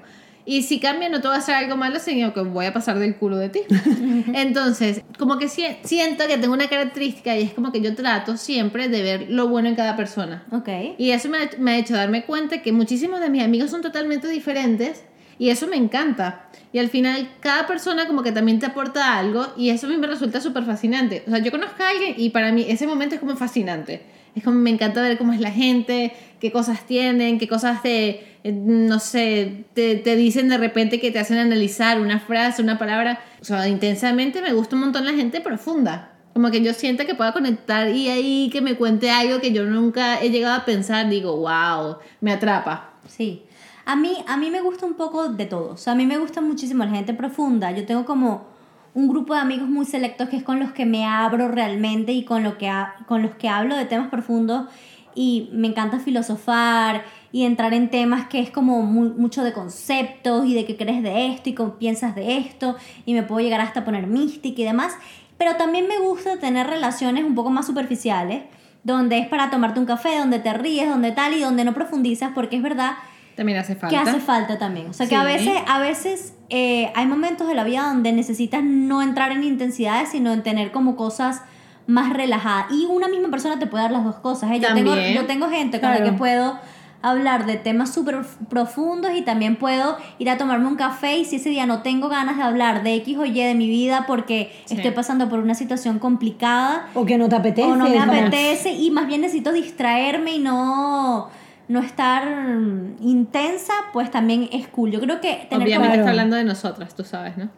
[SPEAKER 1] Y si cambia no te voy a hacer algo malo, sino que voy a pasar del culo de ti. Entonces, como que si- siento que tengo una característica y es como que yo trato siempre de ver lo bueno en cada persona.
[SPEAKER 2] Ok.
[SPEAKER 1] Y eso me me ha hecho darme cuenta que muchísimos de mis amigos son totalmente diferentes y eso me encanta. Y al final cada persona como que también te aporta algo y eso a mí me resulta súper fascinante. O sea, yo conozco a alguien y para mí ese momento es como fascinante. Es como me encanta ver cómo es la gente, qué cosas tienen, qué cosas te, eh, no sé, te, te dicen de repente que te hacen analizar una frase, una palabra. O sea, intensamente me gusta un montón la gente profunda. Como que yo siento que pueda conectar y ahí que me cuente algo que yo nunca he llegado a pensar, digo, wow, me atrapa.
[SPEAKER 2] Sí. A mí, a mí me gusta un poco de todo. O sea, a mí me gusta muchísimo la gente profunda. Yo tengo como un grupo de amigos muy selectos que es con los que me abro realmente y con, lo que con los que hablo de temas profundos y me encanta filosofar y entrar en temas que es como mu- mucho de conceptos y de qué crees de esto y cómo piensas de esto y me puedo llegar hasta poner mística y demás. Pero también me gusta tener relaciones un poco más superficiales, donde es para tomarte un café, donde te ríes, donde tal y donde no profundizas, porque es verdad
[SPEAKER 1] También hace
[SPEAKER 2] que
[SPEAKER 1] falta.
[SPEAKER 2] hace falta también. O sea, que a
[SPEAKER 1] Sí.
[SPEAKER 2] veces, a veces eh, hay momentos de la vida donde necesitas no entrar en intensidades, sino en tener como cosas más relajadas. Y una misma persona te puede dar las dos cosas. ¿eh? Yo, tengo, yo tengo gente con la
[SPEAKER 3] Claro.
[SPEAKER 2] que puedo hablar de temas súper profundos y también puedo ir a tomarme un café y si ese día no tengo ganas de hablar de X o Y de mi vida porque
[SPEAKER 1] Sí.
[SPEAKER 2] estoy pasando por una situación complicada
[SPEAKER 3] O que no te apetece.
[SPEAKER 2] o no me apetece y más bien necesito distraerme y no no estar mm, intensa, pues también es cool. Yo creo que tener
[SPEAKER 1] Obviamente
[SPEAKER 2] como-
[SPEAKER 1] está hablando de nosotras, tú sabes, ¿no?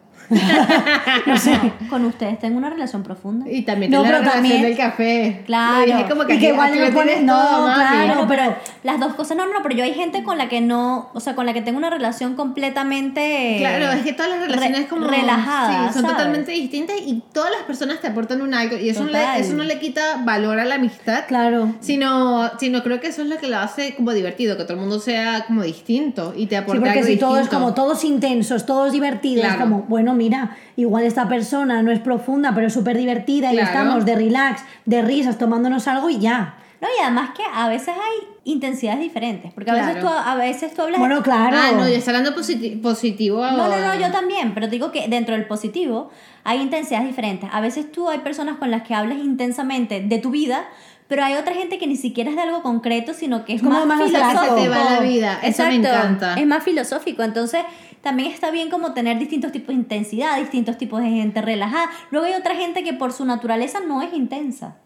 [SPEAKER 2] Con ustedes tengo una relación profunda.
[SPEAKER 1] Y también
[SPEAKER 3] No,
[SPEAKER 1] la
[SPEAKER 3] pero
[SPEAKER 1] relación
[SPEAKER 3] también-
[SPEAKER 1] del café.
[SPEAKER 2] Claro.
[SPEAKER 1] Lo dije como que,
[SPEAKER 3] Y que igual no
[SPEAKER 1] lo
[SPEAKER 3] pones-
[SPEAKER 1] tienes
[SPEAKER 3] no,
[SPEAKER 1] todo, mami.
[SPEAKER 3] claro.
[SPEAKER 2] Pero las dos cosas, no, no, no, pero yo hay gente con la que no, o sea, con la que tengo una relación completamente
[SPEAKER 1] Claro, es que todas las relaciones
[SPEAKER 2] re-
[SPEAKER 1] como
[SPEAKER 2] relajadas,
[SPEAKER 1] sí, son
[SPEAKER 2] ¿sabes?
[SPEAKER 1] totalmente distintas y todas las personas te aportan un algo y eso no, le, eso no le quita valor a la amistad.
[SPEAKER 3] Claro.
[SPEAKER 1] Sino, sino creo que eso es lo que lo hace como divertido, que todo el mundo sea como distinto y te
[SPEAKER 3] Sí,
[SPEAKER 1] aporte
[SPEAKER 3] porque
[SPEAKER 1] algo
[SPEAKER 3] si todo es
[SPEAKER 1] distinto.
[SPEAKER 3] como todos intensos, todos divertidos,
[SPEAKER 1] Claro.
[SPEAKER 3] como, bueno, mira, igual esta persona no es profunda, pero es súper divertida y
[SPEAKER 1] Claro.
[SPEAKER 3] estamos de relax, de risas, tomándonos algo y ya.
[SPEAKER 2] No, y además que a veces hay intensidades diferentes, porque a veces tú
[SPEAKER 1] Claro.
[SPEAKER 2] a veces tú hablas
[SPEAKER 3] Bueno, claro.
[SPEAKER 1] Ah, no, yo estoy hablando positi- positivo.
[SPEAKER 2] No, no, no, yo también, pero te digo que dentro del positivo hay intensidades diferentes. A veces tú hay personas con las que hablas intensamente de tu vida, pero hay otra gente que ni siquiera es de algo concreto, sino que es,
[SPEAKER 3] Es como
[SPEAKER 2] más,
[SPEAKER 3] más
[SPEAKER 2] filosófico.
[SPEAKER 1] Se te va la vida, eso me
[SPEAKER 2] Exacto,
[SPEAKER 1] encanta.
[SPEAKER 2] Es más filosófico, entonces también está bien como tener distintos tipos de intensidad, distintos tipos de gente relajada. Luego hay otra gente que por su naturaleza no es intensa.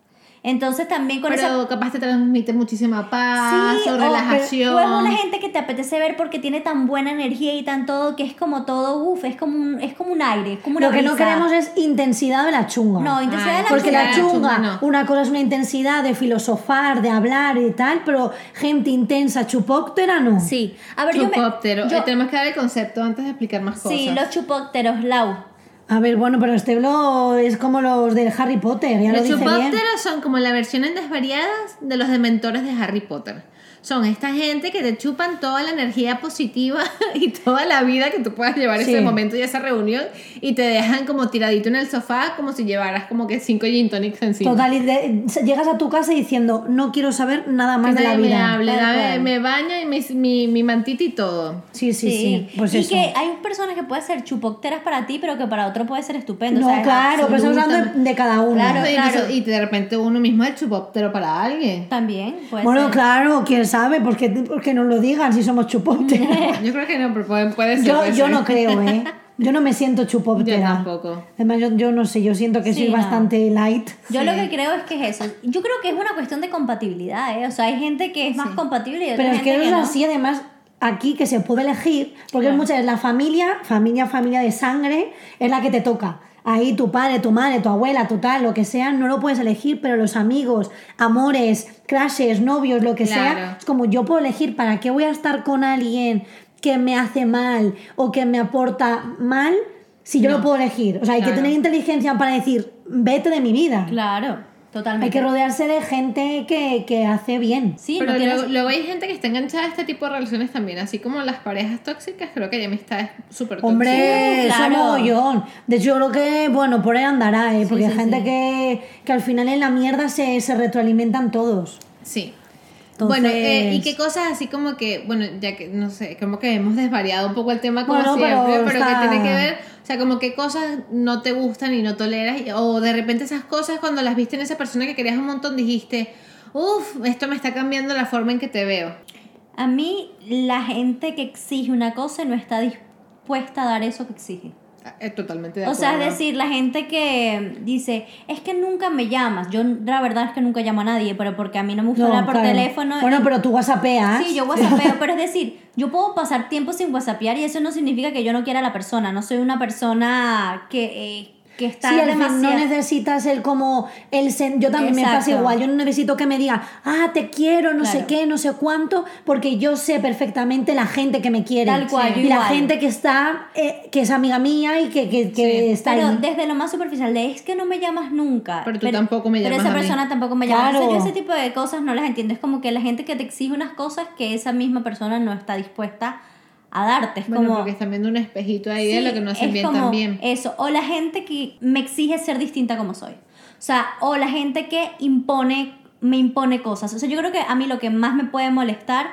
[SPEAKER 2] Entonces también con esa
[SPEAKER 1] Pero capaz te transmite muchísima paz
[SPEAKER 2] Sí,
[SPEAKER 1] o relajación.
[SPEAKER 2] O es una gente que te apetece ver porque tiene tan buena energía y tan todo que es como todo, uff, es como un, es como un aire, es como una
[SPEAKER 3] Lo que no queremos es intensidad de la chunga.
[SPEAKER 2] No, intensidad
[SPEAKER 1] Ay,
[SPEAKER 2] de la
[SPEAKER 3] Porque la
[SPEAKER 1] la
[SPEAKER 3] chunga,
[SPEAKER 1] chunga no.
[SPEAKER 3] una cosa es una intensidad de filosofar, de hablar y tal, pero gente intensa, chupóctera, no.
[SPEAKER 2] Sí. A ver, yo me...
[SPEAKER 1] Chupóptero.
[SPEAKER 2] yo-
[SPEAKER 1] Tenemos que dar el concepto antes de explicar más cosas.
[SPEAKER 2] sí, los chupópteros, Lau.
[SPEAKER 3] A ver, bueno, pero este blog es como los del Harry Potter, ya lo
[SPEAKER 1] Los
[SPEAKER 3] dice bien.
[SPEAKER 1] son como la versión en desvariadas de los dementores de Harry Potter. Son esta gente que te chupan toda la energía positiva y toda la vida que tú puedas llevar
[SPEAKER 3] Sí.
[SPEAKER 1] ese momento y esa reunión y te dejan como tiradito en el sofá como si llevaras como que cinco gin tonics encima.
[SPEAKER 3] Total, y de- llegas a tu casa diciendo, no quiero saber nada
[SPEAKER 1] Que
[SPEAKER 3] más de la
[SPEAKER 1] nadie me
[SPEAKER 3] vida.
[SPEAKER 1] hable, me baño y mi, mi, mi mantita y todo.
[SPEAKER 3] Sí, sí, sí. Pues
[SPEAKER 2] y
[SPEAKER 3] eso.
[SPEAKER 2] que hay personas que pueden ser chupópteras para ti, pero que para otro puede ser estupendo.
[SPEAKER 3] No,
[SPEAKER 2] o sea,
[SPEAKER 3] claro, pero estamos hablando de, de cada uno.
[SPEAKER 2] Claro, claro.
[SPEAKER 1] y de repente uno mismo es el chupóptero para alguien.
[SPEAKER 2] También puede
[SPEAKER 3] Bueno,
[SPEAKER 2] ser.
[SPEAKER 3] claro, quién sabe, porque, porque nos lo digan si somos chupópteras.
[SPEAKER 1] Yo creo que no, pero puede, puede ser.
[SPEAKER 3] yo,
[SPEAKER 1] puede
[SPEAKER 3] yo
[SPEAKER 1] ser.
[SPEAKER 3] no creo, ¿eh? Yo no me siento chupóptera.
[SPEAKER 1] Yo tampoco.
[SPEAKER 3] Además, yo, yo no sé, yo siento que
[SPEAKER 2] Sí,
[SPEAKER 3] soy
[SPEAKER 2] no.
[SPEAKER 3] bastante light.
[SPEAKER 2] Yo
[SPEAKER 1] Sí.
[SPEAKER 2] lo que creo es que es eso. Yo creo que es una cuestión de compatibilidad, ¿eh? O sea, hay gente que es más compatible y otra
[SPEAKER 3] Pero es que no es
[SPEAKER 2] no.
[SPEAKER 3] así, además, aquí que se puede elegir, porque es muchas veces la familia, familia, familia de sangre, es la que te toca. Ahí tu padre, tu madre, tu abuela, tu tal, lo que sea, no lo puedes elegir, pero los amigos, amores, crashes, novios, lo que sea, es como yo puedo elegir para qué voy a estar con alguien que me hace mal o que me aporta mal si yo
[SPEAKER 1] No.
[SPEAKER 3] lo puedo elegir. O sea, hay
[SPEAKER 1] Claro.
[SPEAKER 3] que tener inteligencia para decir, vete de mi vida.
[SPEAKER 2] Claro, totalmente.
[SPEAKER 3] Hay que rodearse de gente que, que hace bien.
[SPEAKER 2] Sí,
[SPEAKER 1] Pero
[SPEAKER 2] no tienes-
[SPEAKER 1] luego, luego hay gente que está enganchada a este tipo de relaciones también, así como las parejas tóxicas, creo que hay amistades súper tóxicas.
[SPEAKER 3] Hombre,
[SPEAKER 2] claro.
[SPEAKER 3] eso mogollón. De hecho, yo creo que, bueno, por ahí andará, ¿eh? Porque
[SPEAKER 2] sí,
[SPEAKER 3] hay gente
[SPEAKER 2] sí.
[SPEAKER 3] Que, que al final en la mierda se, se retroalimentan todos.
[SPEAKER 1] Sí.
[SPEAKER 3] Entonces-
[SPEAKER 1] Bueno, eh, y qué cosas así como que, bueno, ya que, no sé, como que hemos desvariado un poco el tema como
[SPEAKER 3] Bueno, pero
[SPEAKER 1] siempre, pero, que tiene que ver, o sea, como qué cosas no te gustan y no toleras, y- o de repente esas cosas cuando las viste en esa persona que querías un montón dijiste, uff, esto me está cambiando la forma en que te veo.
[SPEAKER 2] A mí, la gente que exige una cosa no está dispuesta a dar eso que exige.
[SPEAKER 1] Eh, Totalmente de
[SPEAKER 2] O
[SPEAKER 1] acuerdo.
[SPEAKER 2] sea, es decir, la gente que dice, es que nunca me llamas. Yo la verdad es que nunca llamo a nadie, pero porque a mí no me gusta
[SPEAKER 3] No,
[SPEAKER 2] hablar por
[SPEAKER 3] claro.
[SPEAKER 2] teléfono.
[SPEAKER 3] Bueno,
[SPEAKER 2] y-
[SPEAKER 3] pero tú whatsappeas.
[SPEAKER 2] Sí, yo whatsappeo, pero es decir, yo puedo pasar tiempo sin whatsappear y eso no significa que yo no quiera a la persona. No soy una persona que, eh, que está
[SPEAKER 3] Sí, fin,
[SPEAKER 2] demasiado...
[SPEAKER 3] no necesitas el como el sen- yo también me pasa
[SPEAKER 2] Exacto.
[SPEAKER 3] igual, yo no necesito que me digan, "Ah, te quiero, no sé qué, no sé cuánto", porque yo sé perfectamente la gente que me quiere.
[SPEAKER 2] Tal cual, yo
[SPEAKER 3] y la gente que está eh, que es amiga mía y que, que, que
[SPEAKER 1] Sí.
[SPEAKER 3] está
[SPEAKER 2] Pero
[SPEAKER 3] ahí.
[SPEAKER 2] desde lo más superficial, de es que no me llamas nunca.
[SPEAKER 1] Pero tú tampoco me
[SPEAKER 2] Pero
[SPEAKER 1] llamas
[SPEAKER 2] esa
[SPEAKER 1] a mí.
[SPEAKER 2] persona tampoco me llama.
[SPEAKER 3] Claro.
[SPEAKER 2] Entonces, yo ese tipo de cosas no las entiendo. Es como que la gente que te exige unas cosas que esa misma persona no está dispuesta a darte. Es
[SPEAKER 1] Bueno,
[SPEAKER 2] como...
[SPEAKER 1] porque están viendo un espejito ahí de lo que no hacen bien también.
[SPEAKER 2] Eso, o la gente que me exige ser distinta como soy. O sea, o la gente que impone, me impone cosas. O sea, yo creo que a mí lo que más me puede molestar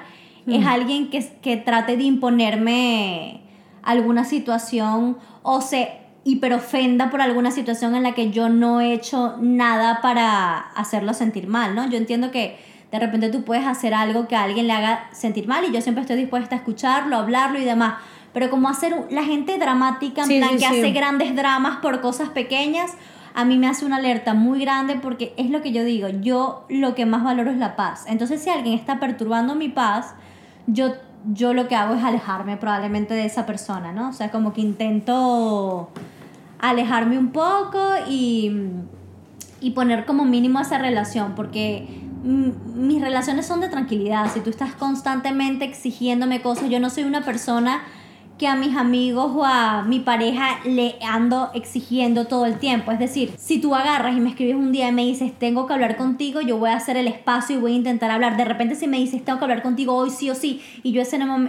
[SPEAKER 1] Mm.
[SPEAKER 2] es alguien que, que trate de imponerme alguna situación o se hiperofenda por alguna situación en la que yo no he hecho nada para hacerlo sentir mal, ¿no? Yo entiendo que de repente tú puedes hacer algo que a alguien le haga sentir mal y yo siempre estoy dispuesta a escucharlo, hablarlo y demás. Pero como hacer la gente dramática, en
[SPEAKER 3] Sí,
[SPEAKER 2] plan
[SPEAKER 3] sí,
[SPEAKER 2] que
[SPEAKER 3] sí.
[SPEAKER 2] hace grandes dramas por cosas pequeñas, a mí me hace una alerta muy grande porque es lo que yo digo, yo lo que más valoro es la paz. Entonces si alguien está perturbando mi paz, yo, yo lo que hago es alejarme probablemente de esa persona, ¿no? O sea, como que intento alejarme un poco y, y poner como mínimo esa relación, porque mis relaciones son de tranquilidad. Si tú estás constantemente exigiéndome cosas, yo no soy una persona que a mis amigos o a mi pareja le ando exigiendo todo el tiempo. Es decir, si tú agarras y me escribes un día y me dices, tengo que hablar contigo, yo voy a hacer el espacio y voy a intentar hablar. De repente si me dices, tengo que hablar contigo hoy sí o sí, y yo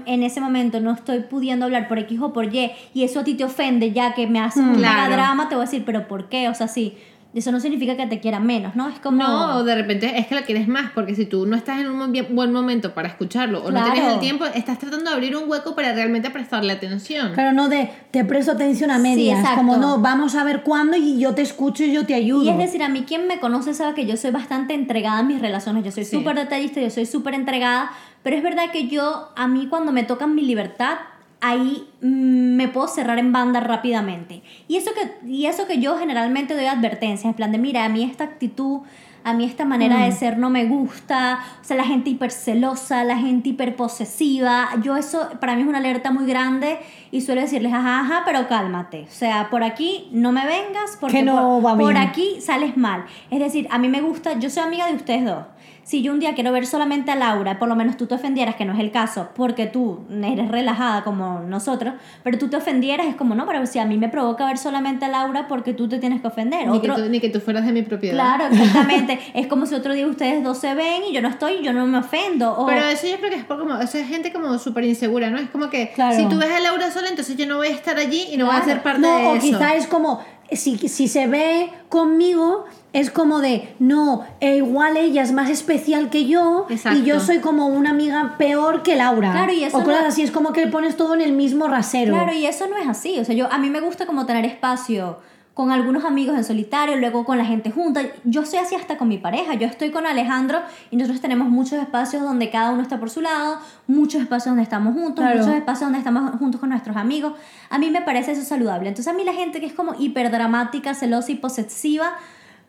[SPEAKER 2] en ese momento no estoy pudiendo hablar por X o por Y, y eso a ti te ofende ya que me hace un mega
[SPEAKER 1] Claro.
[SPEAKER 2] drama, te voy a decir, pero ¿por qué? O sea, sí, eso no significa que te quiera menos, ¿no? Es como...
[SPEAKER 1] No, de repente es que la quieres más, porque si tú no estás en un buen momento para escucharlo o no
[SPEAKER 2] Claro.
[SPEAKER 1] tienes el tiempo, estás tratando de abrir un hueco para realmente prestarle atención.
[SPEAKER 3] Claro, no de te presto atención a
[SPEAKER 2] Sí,
[SPEAKER 3] medias,
[SPEAKER 2] exacto.
[SPEAKER 3] como no, vamos a ver cuándo y yo te escucho y yo te ayudo.
[SPEAKER 2] Y es decir, a mí quien me conoce sabe que yo soy bastante entregada a mis relaciones, yo soy
[SPEAKER 1] Sí.
[SPEAKER 2] súper detallista, yo soy súper entregada, pero es verdad que yo, a mí cuando me tocan mi libertad, ahí mm, me puedo cerrar en banda rápidamente. Y eso, que, y eso que yo generalmente doy advertencias, en plan de, mira, a mí esta actitud... A mí esta manera
[SPEAKER 3] Mm.
[SPEAKER 2] de ser no me gusta, o sea, la gente hipercelosa, la gente hiperposesiva, yo eso para mí es una alerta muy grande y suelo decirles, ajá, ajá, pero cálmate, o sea, por aquí no me vengas porque
[SPEAKER 3] Que no
[SPEAKER 2] por, por aquí sales mal. Es decir, a mí me gusta, yo soy amiga de ustedes dos. Si yo un día quiero ver solamente a Laura, por lo menos tú te ofendieras, que no es el caso, porque tú eres relajada como nosotros, pero tú te ofendieras, es como, no, pero si a mí me provoca ver solamente a Laura, porque tú te tienes que ofender.
[SPEAKER 1] Ni,
[SPEAKER 2] Otro,
[SPEAKER 1] que tú, ni que tú fueras de mi propiedad.
[SPEAKER 2] Claro, exactamente. es como si otro día ustedes dos se ven y yo no estoy, yo no me ofendo. O,
[SPEAKER 1] Pero eso yo creo que es como, eso es gente como súper insegura, ¿no? Es como que
[SPEAKER 3] Claro.
[SPEAKER 1] si tú ves a Laura sola, entonces yo no voy a estar allí y no voy a
[SPEAKER 2] Claro.
[SPEAKER 1] ser parte
[SPEAKER 3] No,
[SPEAKER 1] de
[SPEAKER 3] o
[SPEAKER 1] eso.
[SPEAKER 3] quizá es como, si, si se ve conmigo, es como de, no, e igual ella es más especial que yo
[SPEAKER 1] Exacto.
[SPEAKER 3] y yo soy como una amiga peor que Laura.
[SPEAKER 2] Claro, y eso
[SPEAKER 3] o cosas
[SPEAKER 2] no-
[SPEAKER 3] así, es como que pones todo en el mismo rasero.
[SPEAKER 2] Claro, y eso no es así. O sea, yo a mí me gusta como tener espacio con algunos amigos en solitario, luego con la gente junta. Yo soy así hasta con mi pareja. Yo estoy con Alejandro y nosotros tenemos muchos espacios donde cada uno está por su lado, muchos espacios donde estamos juntos,
[SPEAKER 3] Claro.
[SPEAKER 2] muchos espacios donde estamos juntos con nuestros amigos. A mí me parece eso saludable. Entonces a mí la gente que es como hiperdramática, celosa y posesiva,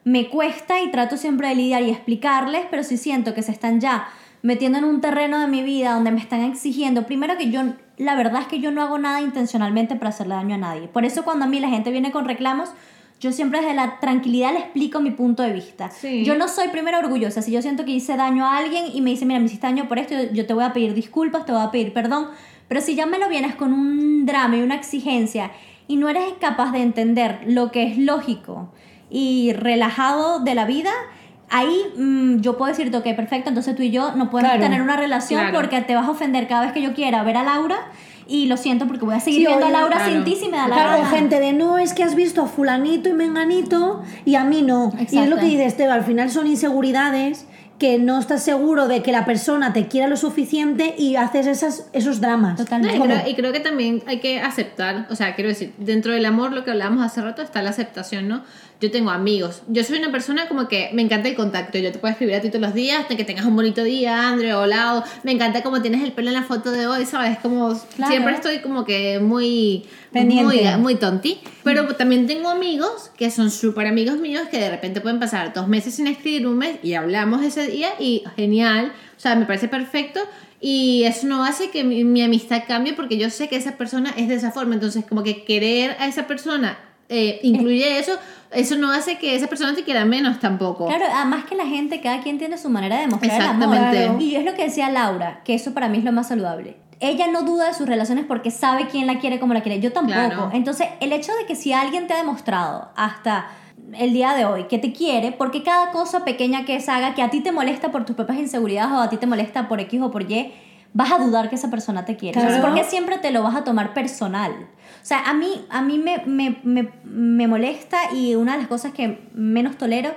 [SPEAKER 2] me cuesta y trato siempre de lidiar y explicarles, pero si siento que se están ya metiendo en un terreno de mi vida donde me están exigiendo, primero que yo, la verdad es que yo no hago nada intencionalmente para hacerle daño a nadie. Por eso cuando a mí la gente viene con reclamos, yo siempre desde la tranquilidad le explico mi punto de vista.
[SPEAKER 1] Sí.
[SPEAKER 2] Yo no soy primero orgullosa. Si yo siento que hice daño a alguien y me dice, mira, me hiciste daño por esto, yo te voy a pedir disculpas, te voy a pedir perdón. Pero si ya me lo vienes con un drama y una exigencia y no eres capaz de entender lo que es lógico y relajado de la vida, ahí mm, yo puedo decirte, ok, perfecto, entonces tú y yo no podemos
[SPEAKER 3] Claro,
[SPEAKER 2] tener una relación
[SPEAKER 1] claro.
[SPEAKER 2] porque te vas a ofender cada vez que yo quiera ver a Laura y lo siento porque voy a seguir
[SPEAKER 3] Sí,
[SPEAKER 2] viendo a
[SPEAKER 3] oye,
[SPEAKER 2] Laura
[SPEAKER 1] claro.
[SPEAKER 2] sin ti si me da la
[SPEAKER 3] Claro,
[SPEAKER 2] gana.
[SPEAKER 3] gente de no, es que has visto a fulanito y menganito y a mí no. Y es lo
[SPEAKER 2] Exacto.
[SPEAKER 3] que dice Esteban, al final son inseguridades que no estás seguro de que la persona te quiera lo suficiente y haces esas, esos dramas.
[SPEAKER 1] No,
[SPEAKER 2] Totalmente.
[SPEAKER 1] y,
[SPEAKER 3] Como-
[SPEAKER 1] creo, y creo que también hay que aceptar, o sea, quiero decir, dentro del amor, lo que hablábamos hace rato, está la aceptación, ¿no? Yo tengo amigos, yo soy una persona como que me encanta el contacto, yo te puedo escribir a ti todos los días, que tengas un bonito día, André, hola, o me encanta como tienes el pelo en la foto de hoy, ¿sabes? Como
[SPEAKER 2] Claro.
[SPEAKER 1] siempre estoy como que muy
[SPEAKER 3] Pendiente.
[SPEAKER 1] muy, muy tonti, pero también tengo amigos que son súper amigos míos que de repente pueden pasar dos meses sin escribir un mes y hablamos ese día y genial, o sea, me parece perfecto y eso no hace que mi, mi amistad cambie porque yo sé que esa persona es de esa forma, entonces como que querer a esa persona eh, incluye eso, eso no hace que esa persona te quiera menos tampoco.
[SPEAKER 2] Claro, además que la gente, cada quien tiene su manera de demostrar el amor.
[SPEAKER 1] Exactamente.
[SPEAKER 2] Y es lo que decía Laura, que eso para mí es lo más saludable. Ella no duda de sus relaciones porque sabe quién la quiere como la quiere. Yo tampoco.
[SPEAKER 1] Claro.
[SPEAKER 2] Entonces, el hecho de que si alguien te ha demostrado hasta el día de hoy que te quiere, porque cada cosa pequeña que esa haga que a ti te molesta por tus propias inseguridades o a ti te molesta por X o por Y, vas a dudar que esa persona te quiere.
[SPEAKER 3] Claro.
[SPEAKER 2] Porque siempre te lo vas a tomar personal. O sea, a mí, a mí me, me, me, me molesta y una de las cosas que menos tolero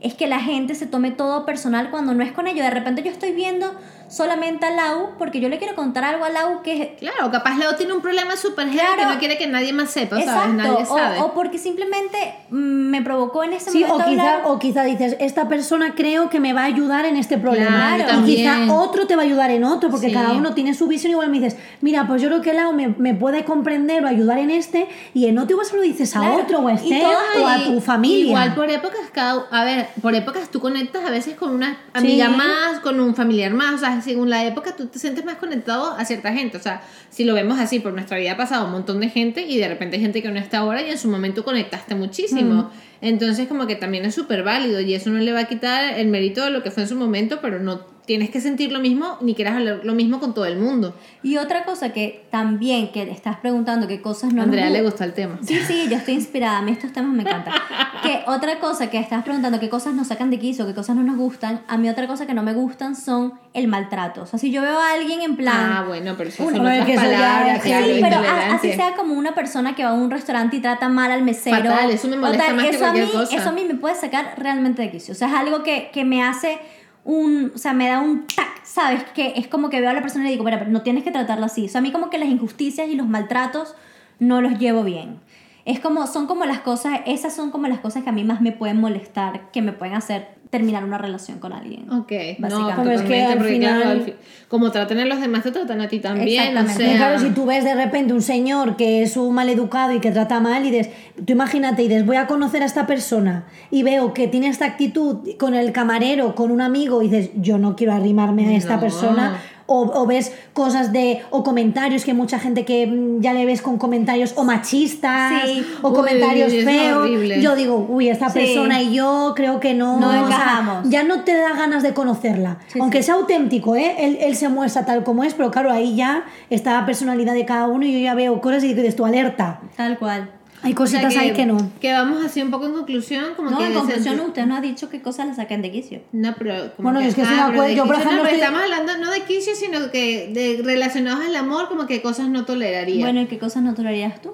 [SPEAKER 2] es que la gente se tome todo personal cuando no es con ello. De repente yo estoy viendo solamente a Lau porque yo le quiero contar algo a Lau que es...
[SPEAKER 1] Claro, capaz Leo tiene un problema súper
[SPEAKER 2] Claro.
[SPEAKER 1] que no quiere que nadie más sepa, ¿sabes? Nadie sabe.
[SPEAKER 2] O, o porque simplemente mm, me provocó en ese
[SPEAKER 3] Sí, o
[SPEAKER 2] momento
[SPEAKER 3] quizá,
[SPEAKER 2] hablar.
[SPEAKER 3] o quizá dices, esta persona creo que me va a ayudar en este problema.
[SPEAKER 1] Claro,
[SPEAKER 3] y quizá otro te va a ayudar en otro, porque
[SPEAKER 1] Sí.
[SPEAKER 3] cada uno tiene su visión. Igual me dices, mira, pues yo creo que Lau me, me puede comprender o ayudar en este, y en otro igual se lo dices a
[SPEAKER 2] Claro.
[SPEAKER 3] otro, o a
[SPEAKER 2] todas-
[SPEAKER 3] o a tu familia.
[SPEAKER 1] Igual por épocas, cada, a ver, por épocas tú conectas a veces con una amiga
[SPEAKER 3] Sí.
[SPEAKER 1] más, con un familiar más, o sea, según la época tú te sientes más conectado a cierta gente, o sea, si lo vemos así, por nuestra vida ha pasado un montón de gente y de repente hay gente que no está ahora y en su momento conectaste muchísimo. Entonces como que también es súper válido y eso no le va a quitar el mérito de lo que fue en su momento, pero no tienes que sentir lo mismo ni quieras hablar lo mismo con todo el mundo.
[SPEAKER 2] Y otra cosa que también que estás preguntando qué cosas no
[SPEAKER 1] Andrea le
[SPEAKER 2] gu-
[SPEAKER 1] gusta el tema.
[SPEAKER 2] Sí, sí, yo estoy inspirada, a mí estos temas me encantan. que otra cosa que estás preguntando, qué cosas nos sacan de quicio, qué cosas no nos gustan, a mí otra cosa que no me gustan son el maltrato. O sea, si yo veo a alguien en plan...
[SPEAKER 1] Ah, bueno, pero eso son otras
[SPEAKER 3] que eso ya
[SPEAKER 1] palabras, claro,
[SPEAKER 2] sí, pero a- así sea como una persona que va a un restaurante y trata mal al mesero.
[SPEAKER 1] Fatal, eso me
[SPEAKER 2] o
[SPEAKER 1] molesta más que
[SPEAKER 2] eso a mí,
[SPEAKER 1] cualquier cosa.
[SPEAKER 2] Eso a mí me puede sacar realmente de quicio. O sea, es algo que, que me hace un... O sea, me da un tac, ¿sabes? Que es como que veo a la persona y le digo, pero no tienes que tratarla así. O sea, a mí como que las injusticias y los maltratos no los llevo bien. Es como, son como las cosas, esas son como las cosas que a mí más me pueden molestar, que me pueden hacer terminar una relación con alguien.
[SPEAKER 1] Ok, no,
[SPEAKER 2] Básicamente.
[SPEAKER 3] Pero es que
[SPEAKER 1] totalmente,
[SPEAKER 3] al final-
[SPEAKER 1] claro, al fi- como tratan a los demás, te tratan a ti también, o
[SPEAKER 2] Exactamente.
[SPEAKER 3] Y
[SPEAKER 1] sea...
[SPEAKER 3] claro, si tú ves de repente un señor que es un maleducado y que trata mal y dices, tú imagínate y dices, voy a conocer a esta persona y veo que tiene esta actitud con el camarero, con un amigo y dices, yo no quiero arrimarme a esta
[SPEAKER 1] No.
[SPEAKER 3] persona. O, o ves cosas de, o comentarios que mucha gente que mm, ya le ves con comentarios o machistas
[SPEAKER 2] Sí.
[SPEAKER 3] o
[SPEAKER 1] Uy,
[SPEAKER 3] comentarios
[SPEAKER 1] es
[SPEAKER 3] feos. Yo digo, uy, esta
[SPEAKER 2] Sí.
[SPEAKER 3] persona y yo creo que no,
[SPEAKER 2] No
[SPEAKER 3] o sea,
[SPEAKER 2] encajamos.
[SPEAKER 3] ya no te da ganas de conocerla.
[SPEAKER 2] Sí,
[SPEAKER 3] Aunque sea auténtico, ¿eh? Él, él se muestra tal como es, pero claro, ahí ya está la personalidad de cada uno y yo ya veo cosas y dices, tu alerta.
[SPEAKER 2] Tal cual.
[SPEAKER 3] Hay
[SPEAKER 1] O sea,
[SPEAKER 3] cositas ahí que no.
[SPEAKER 1] Que vamos así un poco en conclusión, como
[SPEAKER 2] No,
[SPEAKER 1] que...
[SPEAKER 2] en conclusión, usted no ha dicho qué cosas le sacan de quicio.
[SPEAKER 1] No, pero como
[SPEAKER 3] Bueno,
[SPEAKER 1] que,
[SPEAKER 3] es que
[SPEAKER 1] ah, pero
[SPEAKER 3] acuerdo. Yo, por
[SPEAKER 1] no,
[SPEAKER 3] ejemplo,
[SPEAKER 1] pero
[SPEAKER 3] estoy-
[SPEAKER 1] estamos hablando no de quicio, sino que de relacionados al amor, como que cosas no toleraría.
[SPEAKER 2] Bueno, ¿y qué cosas no tolerarías tú?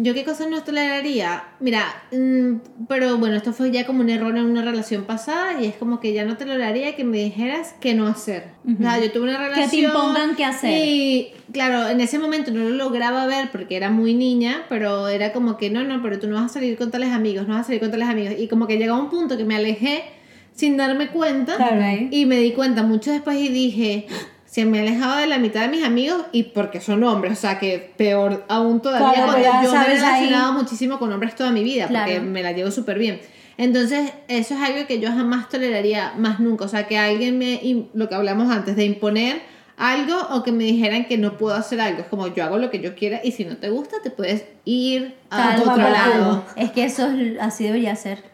[SPEAKER 1] ¿Yo qué cosas no toleraría? Mira, mm, pero bueno, esto fue ya como un error en una relación pasada y es como que ya no toleraría que me dijeras qué no hacer. O sea, yo tuve una
[SPEAKER 2] te
[SPEAKER 1] relación...
[SPEAKER 2] impongan qué hacer.
[SPEAKER 1] Y claro, en ese momento no lo lograba ver porque era muy niña, pero era como que no, no, pero tú no vas a salir con tales amigos, no vas a salir con tales amigos. Y como que llegó a un punto que me alejé sin darme cuenta.
[SPEAKER 3] Claro.
[SPEAKER 1] Y me di cuenta mucho después y dije, se me ha alejado de la mitad de mis amigos y porque son hombres, o sea que peor aún todavía
[SPEAKER 3] Claro,
[SPEAKER 1] cuando yo me he
[SPEAKER 3] ahí-
[SPEAKER 1] relacionado muchísimo con hombres toda mi vida, porque me la llevo súper bien. Entonces, eso es algo que yo jamás toleraría más nunca, o sea que alguien me, lo que hablamos antes, de imponer algo o que me dijeran que no puedo hacer algo, es como yo hago lo que yo quiera y si no te gusta te puedes ir a
[SPEAKER 2] Tal
[SPEAKER 1] otro lado.
[SPEAKER 2] Es que eso es- así debería ser.